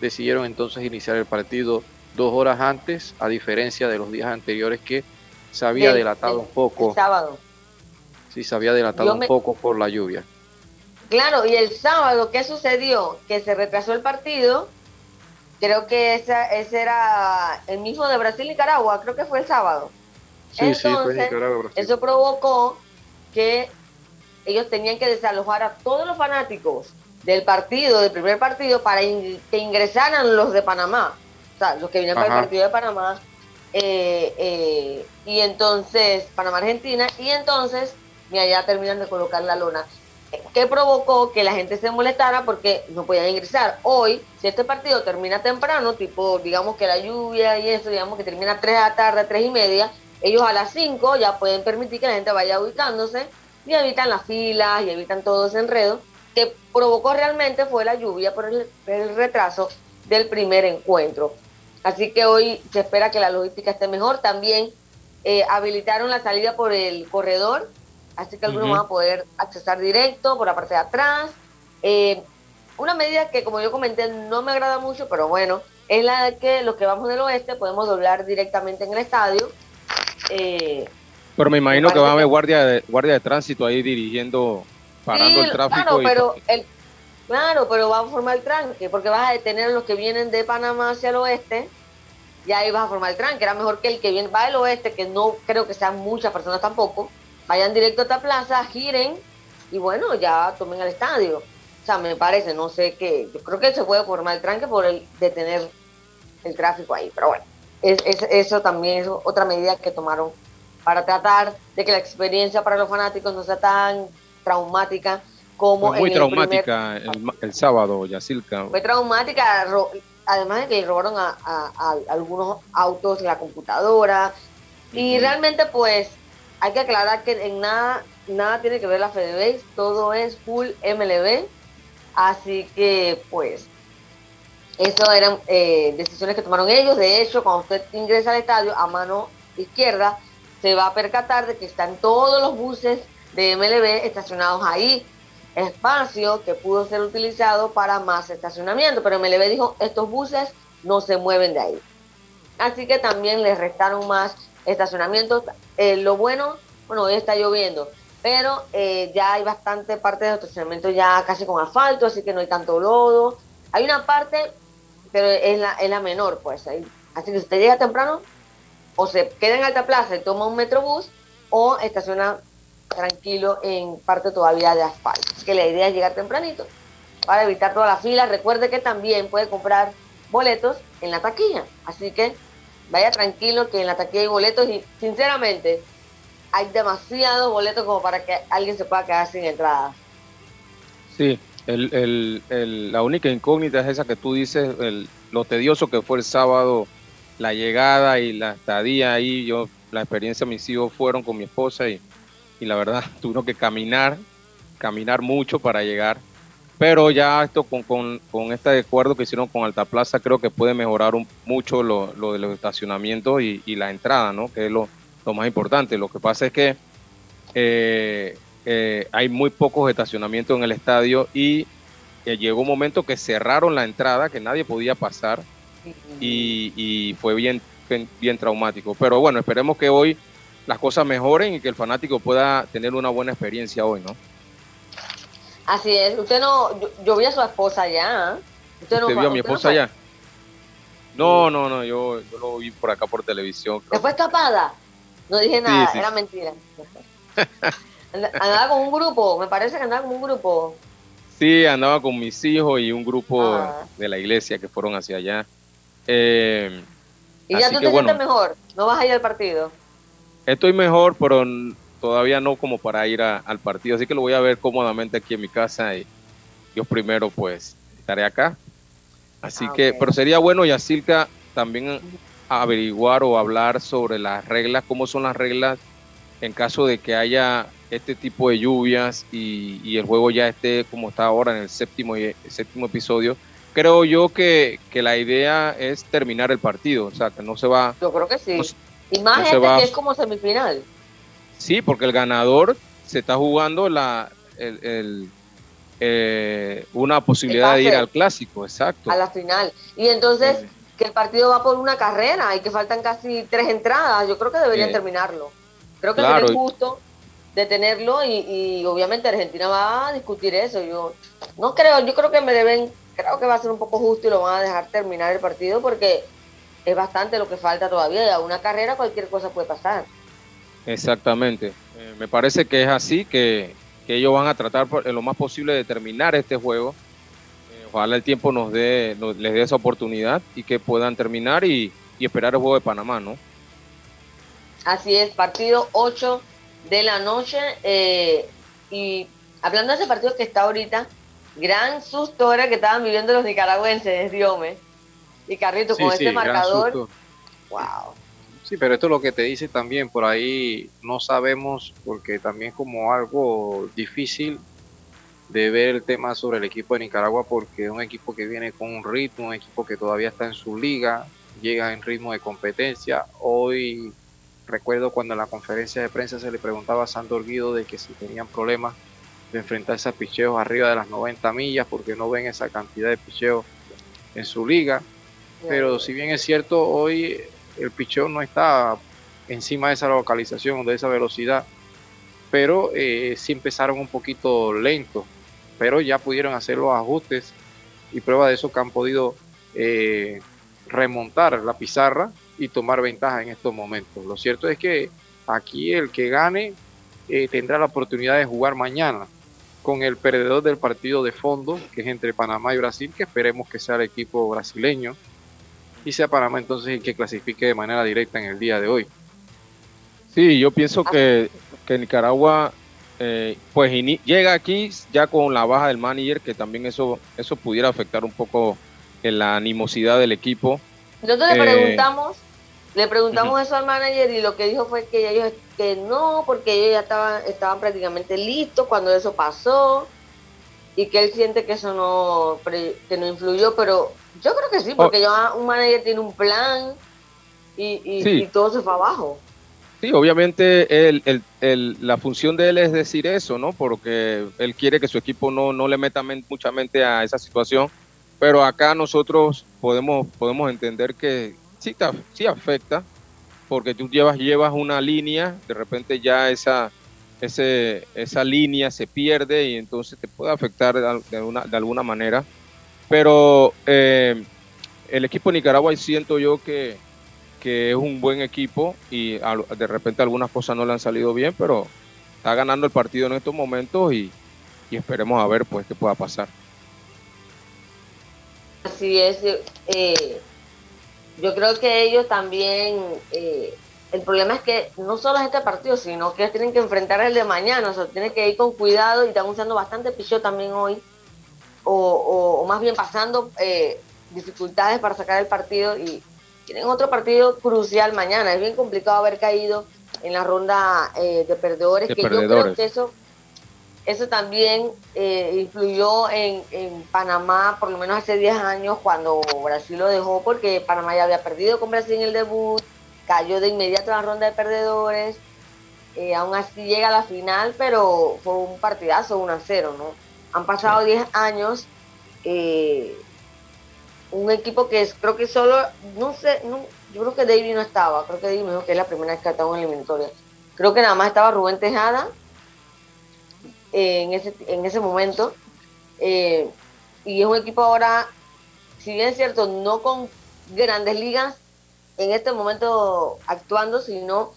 decidieron entonces iniciar el partido dos horas antes, a diferencia de los días anteriores que se había delatado un poco. El sábado. Sí, se había delatado un poco por la lluvia. Claro, y el sábado, ¿qué sucedió? Que se retrasó el partido. Creo que ese era el mismo de Brasil-Nicaragua, creo que fue el sábado. Entonces, eso provocó que ellos tenían que desalojar a todos los fanáticos del partido, del primer partido, para que ingresaran los de Panamá, o sea, los que vienen para el partido de Panamá, eh, eh, y entonces, Panamá-Argentina, y entonces, y allá terminan de colocar la lona. que provocó que la gente se molestara porque no podían ingresar. Hoy, si este partido termina temprano, tipo, digamos que la lluvia y eso, digamos que termina a 3 de la tarde, 3 y media, ellos a las 5 ya pueden permitir que la gente vaya ubicándose y evitan las filas y evitan todo ese enredo que provocó realmente fue la lluvia por el, retraso del primer encuentro. Así que hoy se espera que la logística esté mejor. También eh, habilitaron la salida por el corredor, así que algunos van a poder accesar directo por la parte de atrás. Eh, una medida que, como yo comenté, no me agrada mucho, pero bueno, es la de que los que vamos del oeste podemos doblar directamente en el estadio eh, pero me imagino que va a haber guardia de, guardia de tránsito ahí dirigiendo, parando el tráfico. Claro, pero el, claro, pero va a formar el tranque, porque vas a detener a los que vienen de Panamá hacia el oeste, y ahí vas a formar el tranque. Era mejor que el que viene, va del oeste, que no creo que sean muchas personas tampoco, vayan directo a esta plaza, giren, y bueno, ya tomen el estadio. O sea, me parece, no sé qué, yo creo que se puede formar el tranque por el detener el tráfico ahí, pero bueno es, eso también es otra medida que tomaron para tratar de que la experiencia para los fanáticos no sea tan traumática como muy traumática el, sábado, Yacilca. Fue traumática, además de que robaron a, algunos autos, la computadora, y realmente pues hay que aclarar que en nada, nada tiene que ver la FedeBase, todo es full MLB, así que pues eso eran eh, decisiones que tomaron ellos. De hecho, cuando usted ingresa al estadio a mano izquierda, se va a percatar de que están todos los buses de MLB estacionados ahí. Espacio que pudo ser utilizado para más estacionamiento, pero MLB dijo, estos buses no se mueven de ahí. Así que también les restaron más estacionamientos. Eh, lo bueno, bueno, hoy está lloviendo, pero eh, ya hay bastante parte de estacionamiento ya casi con asfalto, así que no hay tanto lodo. Hay una parte, pero es la, es la menor, pues. Ahí. Así que si usted llega temprano, o se queda en alta plaza y toma un metrobús, o estaciona tranquilo en parte todavía de asfalto. Que la idea es llegar tempranito para evitar toda la fila. Recuerde que también puede comprar boletos en la taquilla. Así que vaya tranquilo que en la taquilla hay boletos y sinceramente hay demasiados boletos como para que alguien se pueda quedar sin entrada. Sí, el, el, el, la única incógnita es esa que tú dices, lo tedioso que fue el sábado, la llegada y la estadía ahí. Yo, la experiencia, mis hijos fueron con mi esposa y, y la verdad tuvieron que caminar, caminar mucho para llegar. Pero ya esto con, con, con este acuerdo que hicieron con Alta Plaza, creo que puede mejorar un, mucho lo, lo, de los estacionamientos y, y la entrada, ¿no? Que es lo, lo más importante. Lo que pasa es que eh, eh, hay muy pocos estacionamientos en el estadio y eh, llegó un momento que cerraron la entrada, que nadie podía pasar y, y, fue bien, bien traumático. Pero bueno, esperemos que hoy las cosas mejoren y que el fanático pueda tener una buena experiencia hoy, ¿no? Así es. Usted no, yo, yo vi a su esposa allá. ¿Usted, no, ¿Usted vio a mi esposa no allá? No, no, no, yo, yo, lo vi por acá por televisión. Creo. ¿Después tapada? No dije nada, sí, sí. era mentira. andaba con un grupo, me parece que andaba con un grupo. Sí, andaba con mis hijos y un grupo ah. de la iglesia que fueron hacia allá. Eh, ¿Y ya tú te bueno, sientes mejor? ¿No vas a ir al partido? Estoy mejor, pero todavía no como para ir a, al partido, así que lo voy a ver cómodamente aquí en mi casa y yo primero pues estaré acá. Así ah, que, okay. pero sería bueno, Yacilca, también averiguar o hablar sobre las reglas, cómo son las reglas en caso de que haya este tipo de lluvias y, y el juego ya esté como está ahora en el séptimo, el séptimo episodio. Creo yo que, que, la idea es terminar el partido, o sea, que no se va... Yo creo que sí. No, y más este va, que es como semifinal. Sí, porque el ganador se está jugando la, el, el eh, una posibilidad de ir al clásico, exacto. A la final. Y entonces... Que el partido va por una carrera y que faltan casi tres entradas, yo creo que deberían eh, terminarlo. Creo que claro. sería justo detenerlo y, y, obviamente Argentina va a discutir eso. Yo no creo, yo creo que me deben, creo que va a ser un poco justo y lo van a dejar terminar el partido porque es bastante lo que falta todavía. Y a una carrera cualquier cosa puede pasar. Exactamente. Eh, me parece que es así, que, que ellos van a tratar por, en lo más posible de terminar este juego ojalá el tiempo nos dé, nos, les dé esa oportunidad y que puedan terminar y, y, esperar el juego de Panamá, ¿no? Así es, partido 8 de la noche. Eh, y hablando de ese partido que está ahorita, gran susto ahora que estaban viviendo los nicaragüenses, Diome. Y Carrito, sí, con sí, este marcador. Wow. Sí, pero esto es lo que te dice también, por ahí no sabemos, porque también es como algo difícil de ver el tema sobre el equipo de Nicaragua porque es un equipo que viene con un ritmo, un equipo que todavía está en su liga, llega en ritmo de competencia. Hoy recuerdo cuando en la conferencia de prensa se le preguntaba a Sandor Guido de que si tenían problemas de enfrentarse a picheos arriba de las 90 millas porque no ven esa cantidad de picheos en su liga. Pero si bien es cierto, hoy el picheo no está encima de esa localización, de esa velocidad, pero eh, sí empezaron un poquito lentos pero ya pudieron hacer los ajustes y prueba de eso que han podido eh, remontar la pizarra y tomar ventaja en estos momentos. Lo cierto es que aquí el que gane eh, tendrá la oportunidad de jugar mañana con el perdedor del partido de fondo, que es entre Panamá y Brasil, que esperemos que sea el equipo brasileño, y sea Panamá entonces el que clasifique de manera directa en el día de hoy. Sí, yo pienso que, que Nicaragua eh, pues llega aquí ya con la baja del manager, que también eso, eso pudiera afectar un poco en la animosidad del equipo. Nosotros le eh, preguntamos, le preguntamos uh -huh. eso al manager y lo que dijo fue que ellos que no, porque ellos ya estaban, estaban prácticamente listos cuando eso pasó y que él siente que eso no, que no influyó, pero yo creo que sí, porque oh. ya un manager tiene un plan y, y, sí. y todo se fue abajo. Sí, obviamente el, el, el, la función de él es decir eso, ¿no? Porque él quiere que su equipo no, no le meta mucha mente a esa situación, pero acá nosotros podemos, podemos entender que sí, sí afecta, porque tú llevas, llevas una línea, de repente ya esa, ese, esa línea se pierde y entonces te puede afectar de, de alguna manera. Pero eh, el equipo de Nicaragua siento yo que, que es un buen equipo y de repente algunas cosas no le han salido bien, pero está ganando el partido en estos momentos y, y esperemos a ver pues qué pueda pasar. Así es. Eh, yo creo que ellos también, eh, el problema es que no solo es este partido, sino que tienen que enfrentar el de mañana, o sea, tienen que ir con cuidado y están usando bastante pichó también hoy, o, más bien pasando eh, dificultades para sacar el partido y tienen otro partido crucial mañana. Es bien complicado haber caído en la ronda eh, de perdedores, que yo creo que eso eso también eh, influyó en, Panamá, por lo menos hace 10 años, cuando Brasil lo dejó, porque Panamá ya había perdido con Brasil en el debut, cayó de inmediato en la ronda de perdedores, eh, aún así llega a la final, pero fue un partidazo 1 a 0, ¿no? Han pasado 10 años, eh, un equipo que es, creo que solo, no sé, yo creo que David no estaba, creo que David me dijo que es la primera vez que ha estado en eliminatoria. Creo que nada más estaba Rubén Tejada en, ese, en ese momento. Eh, y es un equipo ahora, si bien es cierto, no con grandes ligas en este momento actuando, sino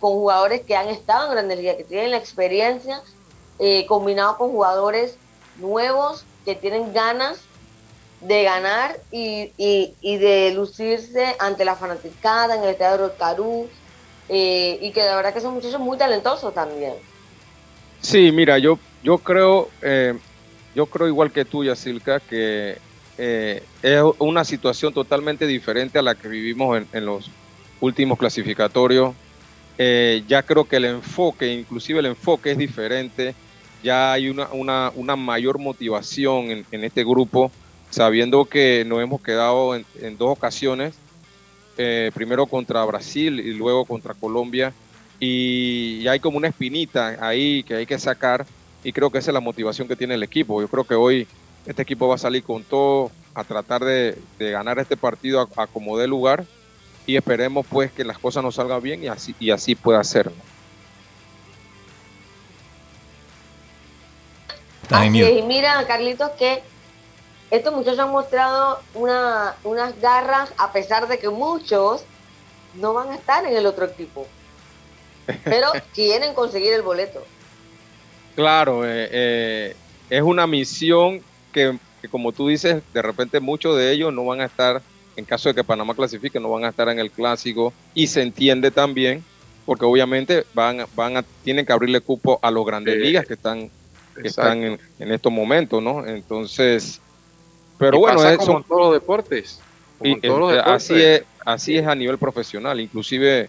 con jugadores que han estado en grandes ligas, que tienen la experiencia, eh, combinado con jugadores nuevos que tienen ganas de ganar y, y, de lucirse ante la fanaticada en el Estadio de Carú, eh, y que de verdad que son muchachos muy talentosos también. Sí, mira, yo, yo creo, eh, yo creo igual que tú, Yasilka, que eh, es una situación totalmente diferente a la que vivimos en, los últimos clasificatorios. Ya creo que el enfoque, inclusive el enfoque es diferente. Ya hay una, una, una mayor motivación en, en, este grupo, sabiendo que nos hemos quedado en, dos ocasiones, primero contra Brasil y luego contra Colombia y hay como una espinita ahí que hay que sacar y creo que esa es la motivación que tiene el equipo. Yo creo que hoy este equipo va a salir con todo a tratar de, ganar este partido a, como dé lugar y esperemos pues que las cosas nos salgan bien y así, y así pueda ser. Y mira, Carlitos, que estos muchachos han mostrado una, unas garras a pesar de que muchos no van a estar en el otro equipo pero quieren conseguir el boleto. Claro, eh, eh, es una misión que, como tú dices, de repente muchos de ellos no van a estar, en caso de que Panamá clasifique, no van a estar en el clásico y se entiende también, porque obviamente van, van a, tienen que abrirle cupo a los grandes ligas que están, que están en, estos momentos, ¿no? Entonces, pero bueno, eso, como en todos los deportes. Como todos los deportes. Así es, así es a nivel profesional, inclusive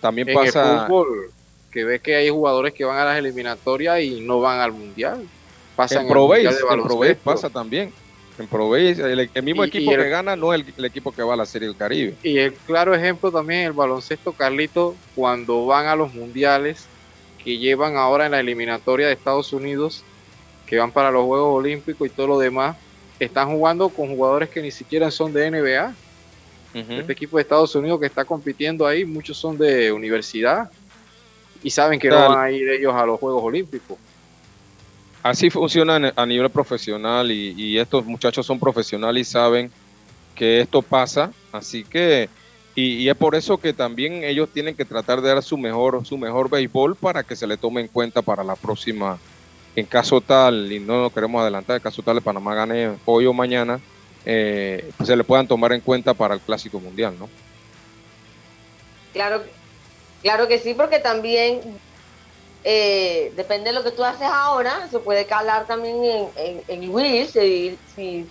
también pasa. El fútbol, que ves que hay jugadores que van a las eliminatorias y no van al mundial. Pasa en, en pasa también. En Pro el, mismo equipo que gana no es el, equipo que va a la Serie del Caribe. Y el claro ejemplo también el baloncesto, Carlito, cuando van a los mundiales que llevan ahora en la eliminatoria de Estados Unidos, que van para los Juegos Olímpicos y todo lo demás, están jugando con jugadores que ni siquiera son de NBA. Este equipo de Estados Unidos que está compitiendo ahí, muchos son de universidad y saben que no van a ir ellos a los Juegos Olímpicos. Así funciona a nivel profesional y, estos muchachos son profesionales y saben que esto pasa, así que y, es por eso que también ellos tienen que tratar de dar su mejor su mejor béisbol para que se le tome en cuenta para la próxima en caso tal y no lo queremos adelantar en caso tal de Panamá gane hoy o mañana eh, se le puedan tomar en cuenta para el Clásico Mundial, ¿no? Claro, claro que sí, porque también eh, depende de lo que tú haces ahora, se puede calar también en, en, Luis si,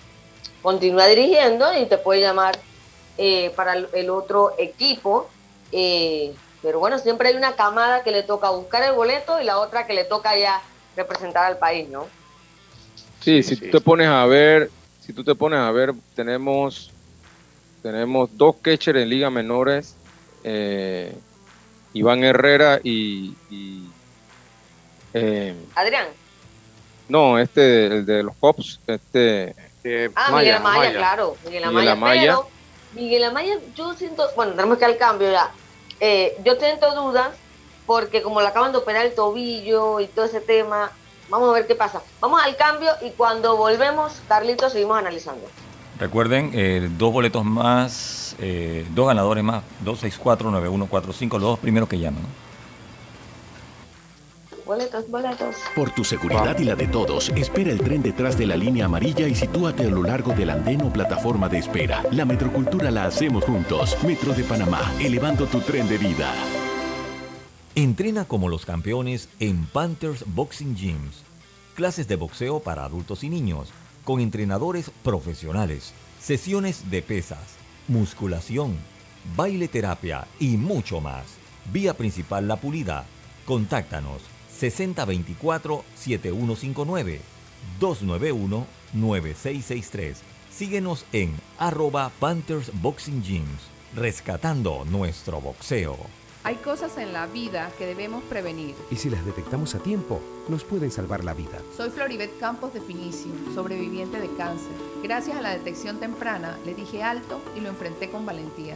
continúa dirigiendo y te puede llamar eh, para el, otro equipo. pero bueno, siempre hay una camada que le toca buscar el boleto y la otra que le toca ya representar al país, ¿no? Sí, si tú te pones a ver, si tú te pones a ver, tenemos, tenemos dos catchers en ligas menores. Eh, Iván Herrera y... eh, Adrián. No, este, el de los Cops, este... ah, Miguel Amaya, claro. Miguel Amaya, Pero Miguel Amaya, yo siento, bueno, tenemos que al cambio ya. Eh, yo siento dudas porque como le acaban de operar el tobillo y todo ese tema, vamos a ver qué pasa. Vamos al cambio y cuando volvemos, Carlitos, seguimos analizando. Recuerden, eh, dos boletos más, eh, dos ganadores más, 264-9145, los dos primeros que llaman. Boletos, boletos. Por tu seguridad y la de todos, espera el tren detrás de la línea amarilla y sitúate a lo largo del andén o plataforma de espera. La metrocultura la hacemos juntos. Metro de Panamá, elevando tu tren de vida. Entrena como los campeones en Panthers Boxing Gyms. Clases de boxeo para adultos y niños, con entrenadores profesionales, sesiones de pesas, musculación, baile terapia y mucho más. Vía principal La Pulida. Contáctanos 6024-7159 291-9663. Síguenos en arroba Panthers Boxing Gyms, rescatando nuestro boxeo. Hay cosas en la vida que debemos prevenir. Y si las detectamos a tiempo, nos pueden salvar la vida. Soy Floribet Campos de Finicio, sobreviviente de cáncer. Gracias a la detección temprana, le dije alto y lo enfrenté con valentía.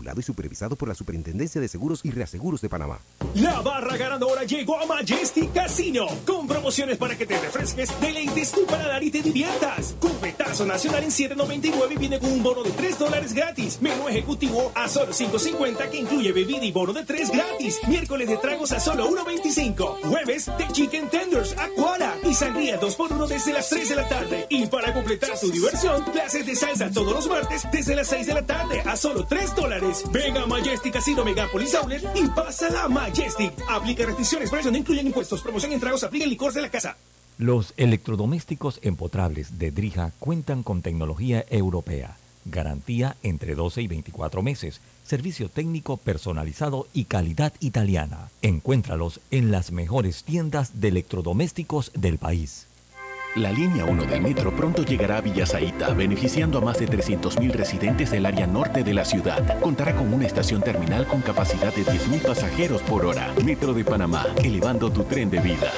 y supervisado por la Superintendencia de Seguros y Reaseguros de Panamá. La barra ganadora llegó a Majestic Casino con promociones para que te refresques, deleites tu paladar y te diviertas. Cupetazo nacional en 7.99 viene con un bono de 3 dólares gratis. Menú ejecutivo a solo 5.50 que incluye bebida y bono de 3 gratis. Miércoles de tragos a solo 1.25. Jueves de chicken tenders, aquara y sangría 2x1 desde las 3 de la tarde. Y para completar tu diversión, clases de salsa todos los martes desde las 6 de la tarde a solo 3 dólares. Venga a Majestic Casino Megapolis Outlet y pasa la Majestic. Aplica restricciones, precios no incluyen impuestos. Promoción en tragos, aplica el licor de la casa. Los electrodomésticos empotrables de Drija cuentan con tecnología europea, garantía entre 12 y 24 meses, servicio técnico personalizado y calidad italiana. Encuéntralos en las mejores tiendas de electrodomésticos del país. La línea 1 del metro pronto llegará a Villasaita, beneficiando a más de 300.000 residentes del área norte de la ciudad. Contará con una estación terminal con capacidad de 10.000 pasajeros por hora. Metro de Panamá, elevando tu tren de vida.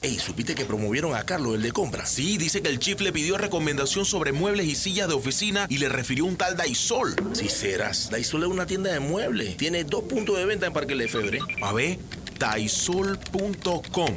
Ey, ¿supiste que promovieron a Carlos, el de compra? Sí, dice que el chief le pidió recomendación sobre muebles y sillas de oficina y le refirió un tal Daisol. Si serás, Daisol es una tienda de muebles. Tiene dos puntos de venta en Parque Lefebvre. A ver, daisol.com.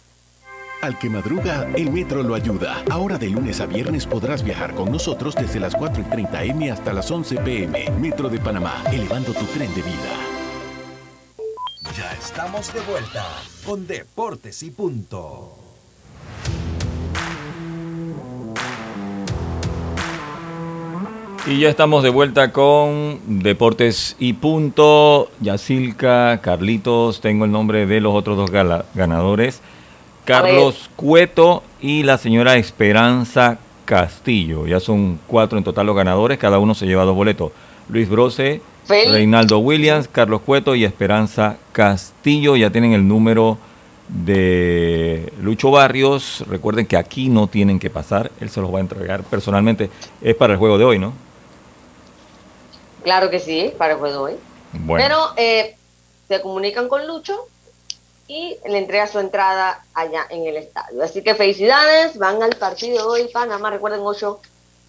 Al que madruga, el metro lo ayuda. Ahora de lunes a viernes podrás viajar con nosotros desde las 4 y 30 M hasta las 11 PM. Metro de Panamá, elevando tu tren de vida. Ya estamos de vuelta con Deportes y Punto. Y ya estamos de vuelta con Deportes y Punto. Yacilca, Carlitos, tengo el nombre de los otros dos ganadores. Carlos Cueto y la señora Esperanza Castillo. Ya son cuatro en total los ganadores, cada uno se lleva dos boletos. Luis Brose, Reinaldo Williams, Carlos Cueto y Esperanza Castillo ya tienen el número de Lucho Barrios. Recuerden que aquí no tienen que pasar, él se los va a entregar personalmente. Es para el juego de hoy, ¿no? Claro que sí, para el juego de hoy. Bueno. Pero eh, se comunican con Lucho y le entrega su entrada allá en el estadio. Así que felicidades, van al partido hoy, Panamá, recuerden 8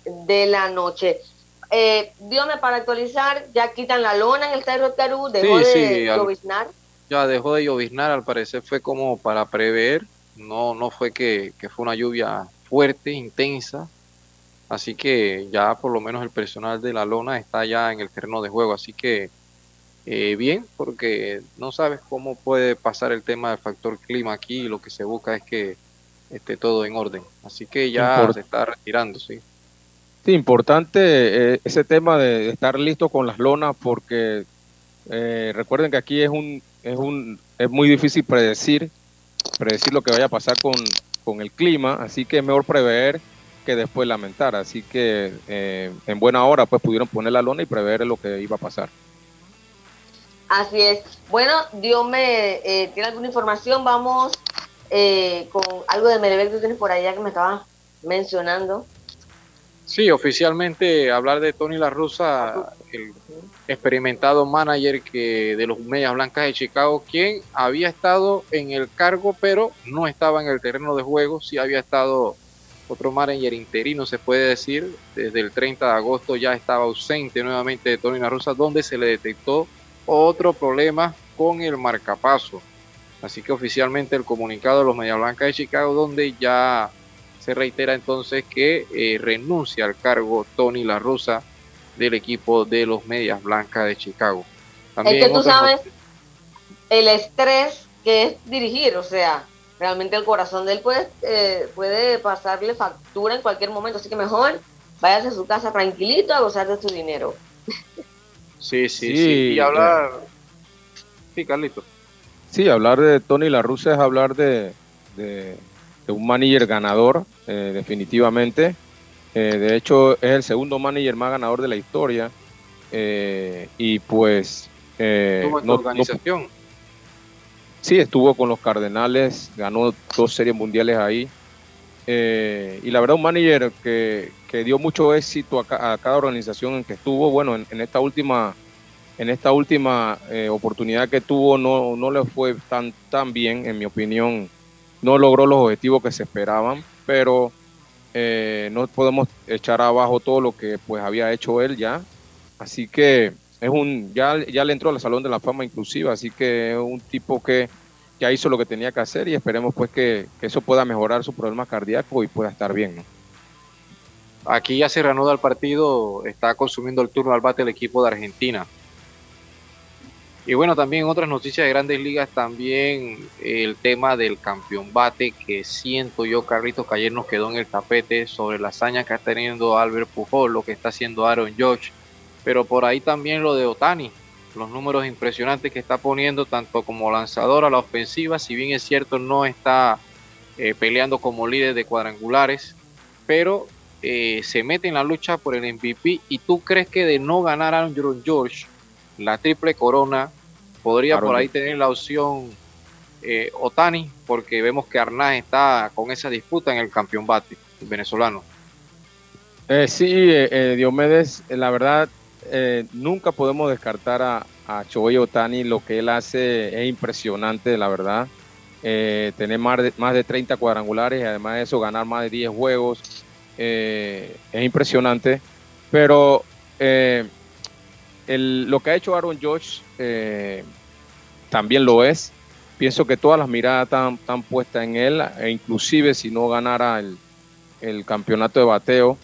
de la noche. Eh, dígame para actualizar, ya quitan la lona en el estadio de Carú, dejó Sí, de sí, al- lloviznar. Ya dejó de lloviznar, al parecer fue como para prever, no, no fue que, que fue una lluvia fuerte, intensa, así que ya por lo menos el personal de la lona está ya en el terreno de juego, así que eh, bien, porque no sabes cómo puede pasar el tema del factor clima aquí y lo que se busca es que esté todo en orden, así que ya Import- se está retirando, sí. Sí, importante eh, ese tema de estar listo con las lonas porque eh, recuerden que aquí es un es un es muy difícil predecir predecir lo que vaya a pasar con, con el clima, así que es mejor prever que después lamentar, así que eh, en buena hora pues pudieron poner la lona y prever lo que iba a pasar. Así es. Bueno, Dios me eh, tiene alguna información. Vamos eh, con algo de Merebec que tienes por allá que me estaba mencionando. Sí, oficialmente hablar de Tony La Russa, el experimentado manager que de los Medias Blancas de Chicago, quien había estado en el cargo, pero no estaba en el terreno de juego, sí había estado otro manager interino, se puede decir, desde el 30 de agosto ya estaba ausente nuevamente de Tony La Russa, donde se le detectó otro problema con el marcapaso. Así que oficialmente el comunicado de los Medias Blancas de Chicago, donde ya se reitera entonces que eh, renuncia al cargo Tony La Russa del equipo de los Medias Blancas de Chicago. es que tú sabes el estrés que es dirigir, o sea, realmente el corazón de él puede, eh, puede pasarle factura en cualquier momento, así que mejor váyase a su casa tranquilito a gozar de su dinero. Sí, sí, Sí, sí. Y hablar. Sí, Carlito. Sí, hablar de Tony La Russa es hablar de, de- de un manager ganador, eh, definitivamente. Eh, de hecho, es el segundo manager más ganador de la historia. Eh, y pues. eh, no- organización. sí, estuvo con los Cardenales, ganó dos series mundiales ahí. Eh, y la verdad, un manager que, que dio mucho éxito a, ca- a cada organización en que estuvo. Bueno, en, en esta última, en esta última eh, oportunidad que tuvo, no, no le fue tan, tan bien, en mi opinión. No logró los objetivos que se esperaban, pero eh, no podemos echar abajo todo lo que pues había hecho él ya. Así que es un, ya, ya le entró al Salón de la Fama inclusive, así que es un tipo que hizo lo que tenía que hacer y esperemos pues que, eso pueda mejorar su problema cardíaco y pueda estar bien. ¿no? Aquí ya se reanuda el partido, está consumiendo el turno al bate el equipo de Argentina. Y bueno, también otras noticias de grandes ligas, también el tema del campeón bate, que siento yo, Carlitos, que ayer nos quedó en el tapete sobre la hazaña que está teniendo Albert Pujol, lo que está haciendo Aaron Judge, pero por ahí también lo de Otani, los números impresionantes que está poniendo tanto como lanzador a la ofensiva, si bien es cierto no está eh, peleando como líder de cuadrangulares, pero eh, se mete en la lucha por el MVP y tú crees que de no ganar a Aaron George la triple corona podría Aaron por ahí tener la opción eh, Otani porque vemos que Arnaz está con esa disputa en el campeón bate venezolano. Eh, sí, eh, Diomedes, la verdad, eh, nunca podemos descartar a, a Shohei Otani. Lo que él hace es impresionante, la verdad. Eh, tener más de, más de 30 cuadrangulares y además de eso ganar más de 10 juegos eh, es impresionante. Pero eh, lo que ha hecho Aaron George eh, también lo es. Pienso que todas las miradas están, puestas en él, e inclusive si no ganara el campeonato de bateo,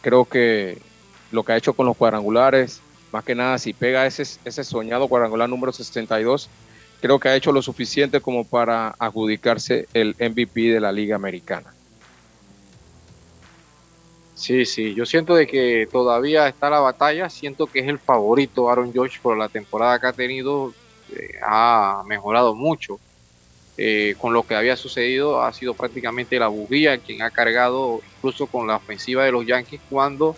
creo que lo que ha hecho con los cuadrangulares, más que nada si pega ese, ese soñado cuadrangular número 62, creo que ha hecho lo suficiente como para adjudicarse el MVP de la Liga Americana. Sí, sí, yo siento de que todavía está la batalla, siento que es el favorito Aaron George por la temporada que ha tenido, eh, ha mejorado mucho. Eh, con lo que había sucedido ha sido prácticamente la bujía quien ha cargado incluso con la ofensiva de los Yankees cuando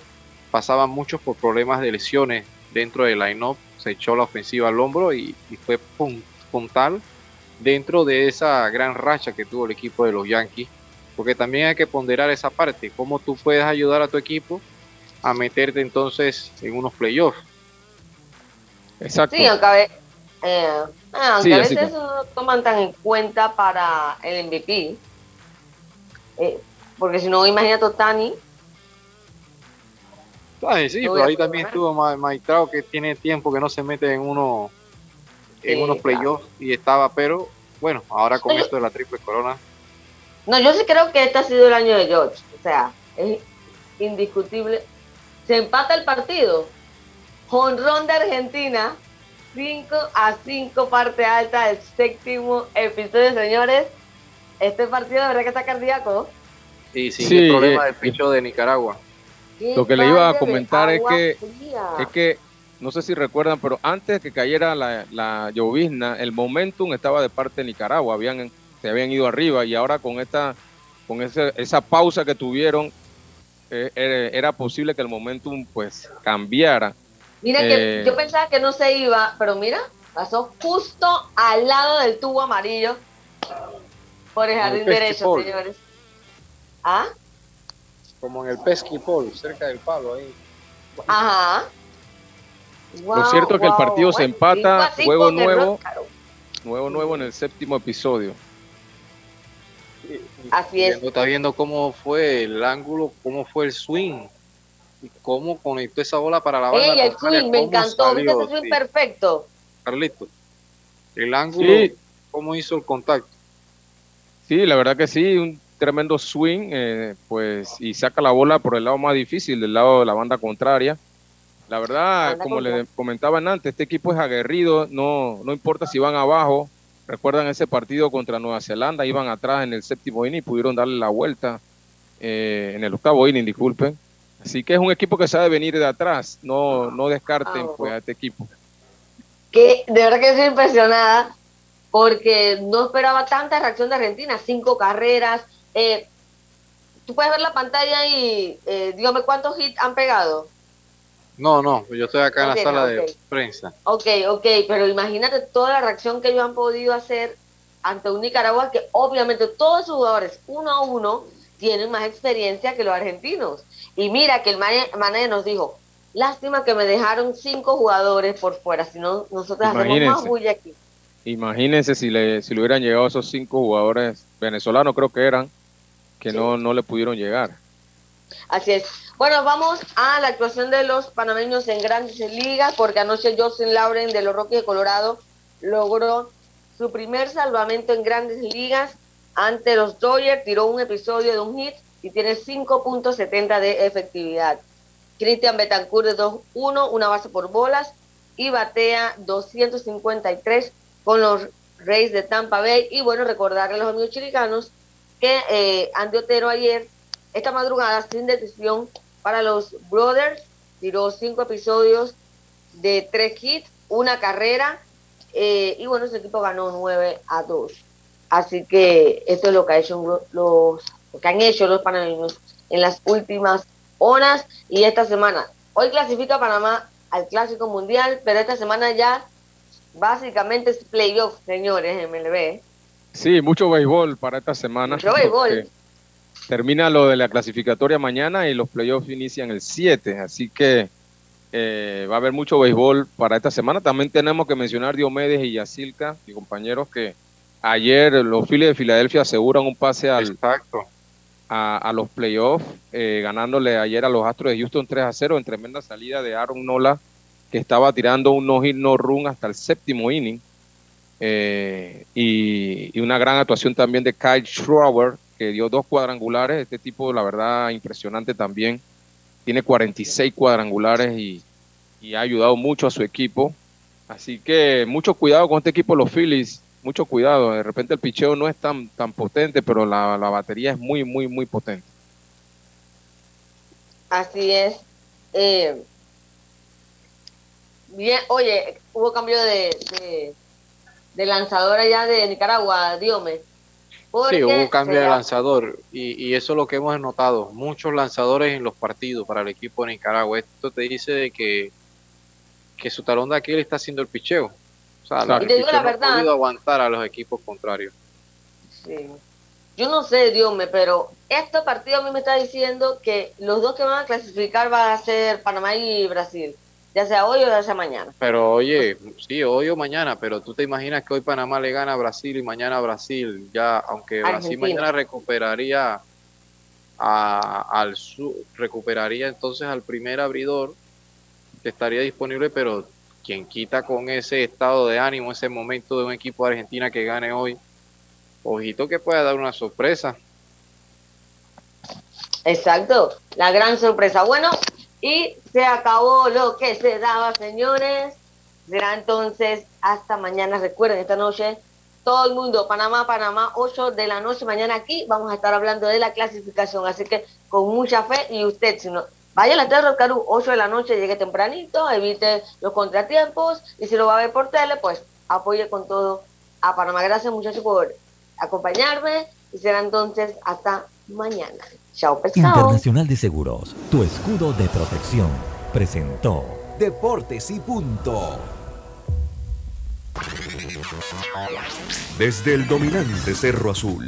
pasaban muchos por problemas de lesiones dentro del line-up, se echó la ofensiva al hombro y, y fue pun- puntal dentro de esa gran racha que tuvo el equipo de los Yankees, porque también hay que ponderar esa parte, cómo tú puedes ayudar a tu equipo a meterte entonces en unos playoffs. Exacto. Sí, aunque, eh, ah, aunque Sí, a veces que- no toman tan en cuenta para el MVP. Eh, porque si no, imagínate a Otani. Ay, sí, No voy pero ahí también estuvo Ma- Mike Trout, que tiene tiempo que no se mete en uno en Sí, unos playoffs y estaba, pero bueno, ahora con esto de la triple corona, No, yo sí creo que este ha sido el año de George. O sea, es indiscutible. Se empata el partido. Jonrón de Argentina. 5 a 5 parte alta del séptimo episodio, señores. Este partido de verdad que está cardíaco. y sin Sí, el problema eh, del picho de Nicaragua. Lo que le iba a comentar es que- fría. Es que, no sé si recuerdan, pero antes de que cayera la, la llovizna, el momentum estaba de parte de Nicaragua, habían, se habían ido arriba y ahora con esta, con ese- esa pausa que tuvieron, eh, era, era posible que el momentum pues cambiara. Mira que Eh, yo pensaba que no se iba, pero mira, pasó justo al lado del tubo amarillo por el jardín derecho, señores. ¿Ah? Como en el pesky pole, cerca del palo ahí. Ajá. Lo cierto es que el partido se empata, juego nuevo, nuevo, nuevo en el séptimo episodio. Así es. Viendo- Está viendo cómo fue el ángulo, cómo fue el swing y cómo conectó esa bola para la banda. ¡Ey, el swing! Me encantó. ¿Viste salió, ese swing sí. perfecto? Carlito, el ángulo, Sí. cómo hizo el contacto. Sí, la verdad que sí, un tremendo swing, eh, pues, y saca la bola por el lado más difícil, del lado de la banda contraria. La verdad, como le comentaban antes, este equipo es aguerrido, no, no importa si van abajo. Recuerdan ese partido contra Nueva Zelanda, iban atrás en el séptimo inning, pudieron darle la vuelta eh, en el octavo inning, disculpen. Así que es un equipo que sabe venir de atrás, no, no descarten Ah, pues, a este equipo. Que de verdad que estoy impresionada porque no esperaba tanta reacción de Argentina. Cinco carreras. Eh, Tú puedes ver la pantalla y eh, dígame cuántos hits han pegado. No, no, yo estoy acá en la sala de prensa. Ok, ok, pero imagínate toda la reacción que ellos han podido hacer ante un Nicaragua que obviamente todos sus jugadores uno a uno tienen más experiencia que los argentinos. Y mira que el mane- manager nos dijo, lástima que me dejaron cinco jugadores por fuera, si no nosotros hacemos más Imagínense. bulla aquí. Imagínense si le, si le hubieran llegado esos cinco jugadores venezolanos, creo que eran, que no, no le pudieron llegar. Así es. Bueno, vamos a la actuación de los panameños en grandes ligas, porque anoche Justin Lauren de los Rockies de Colorado logró su primer salvamento en grandes ligas ante los Dodgers, tiró un episodio de un hit y tiene 5.70 de efectividad. Christian Betancourt de 2-1, una base por bolas y batea 253 con los Reyes de Tampa Bay. Y bueno, recordarle a los amigos chilicanos que eh, Andy Otero ayer, esta madrugada, sin decisión para los Brothers, tiró cinco episodios de tres hits, una carrera, eh, y bueno, ese equipo ganó 9 a 2. Así que esto es lo que, ha hecho los, lo que han hecho los panameños en las últimas horas y esta semana. Hoy clasifica Panamá al Clásico Mundial, pero esta semana ya básicamente es playoff, señores, MLB. Sí, mucho béisbol para esta semana. Mucho béisbol. porque Termina lo de la clasificatoria mañana y los playoffs inician el 7, así que eh, va a haber mucho béisbol para esta semana. También tenemos que mencionar Diomedes y Yacilca, mis compañeros, que ayer los Phillies de Filadelfia aseguran un pase al, a, a los playoffs, eh, ganándole ayer a los Astros de Houston 3 a 0 en tremenda salida de Aaron Nola, que estaba tirando un no-hit no-run hasta el séptimo inning. Eh, y, una gran actuación también de Kyle Schroeder, que dio dos cuadrangulares. Este tipo, la verdad, impresionante también. Tiene 46 cuadrangulares y, ha ayudado mucho a su equipo. Así que mucho cuidado con este equipo, los Phillies. Mucho cuidado. De repente el picheo no es tan, tan potente, pero la, la batería es muy, muy, muy potente. Así es. Eh, bien, oye, hubo cambio de, de lanzador allá de Nicaragua, Diome. Sí, hubo cambio se de ha- lanzador y, y eso es lo que hemos notado. Muchos lanzadores en los partidos para el equipo de Nicaragua. Esto te dice de que, que su talón de Aquiles está haciendo el picheo. O y te digo la verdad. podido aguantar a los equipos contrarios. Sí. Yo no sé, Dios me, pero este partido a mí me está diciendo que los dos que van a clasificar van a ser Panamá y Brasil, ya sea hoy o ya sea mañana. Pero oye, sí, hoy o mañana, pero tú te imaginas que hoy Panamá le gana a Brasil y mañana Brasil, ya, aunque Brasil mañana recuperaría al sur, recuperaría entonces al primer abridor que estaría disponible, pero quien quita con ese estado de ánimo, ese momento de un equipo de Argentina que gane hoy, ojito que pueda dar una sorpresa. Exacto, la gran sorpresa. Bueno, y se acabó lo que se daba, señores. Será entonces hasta mañana. Recuerden, esta noche todo el mundo, Panamá, Panamá, 8 de la noche. Mañana aquí vamos a estar hablando de la clasificación. Así que con mucha fe y usted, si no, vaya a la Terra Carú, 8 de la noche, llegue tempranito, evite los contratiempos. Y si lo va a ver por tele, pues apoye con todo a Panamá. Gracias muchachos por acompañarme y será entonces hasta mañana. Chao, pescado. Internacional de Seguros, tu escudo de protección, presentó Deportes y Punto. Desde el dominante Cerro Azul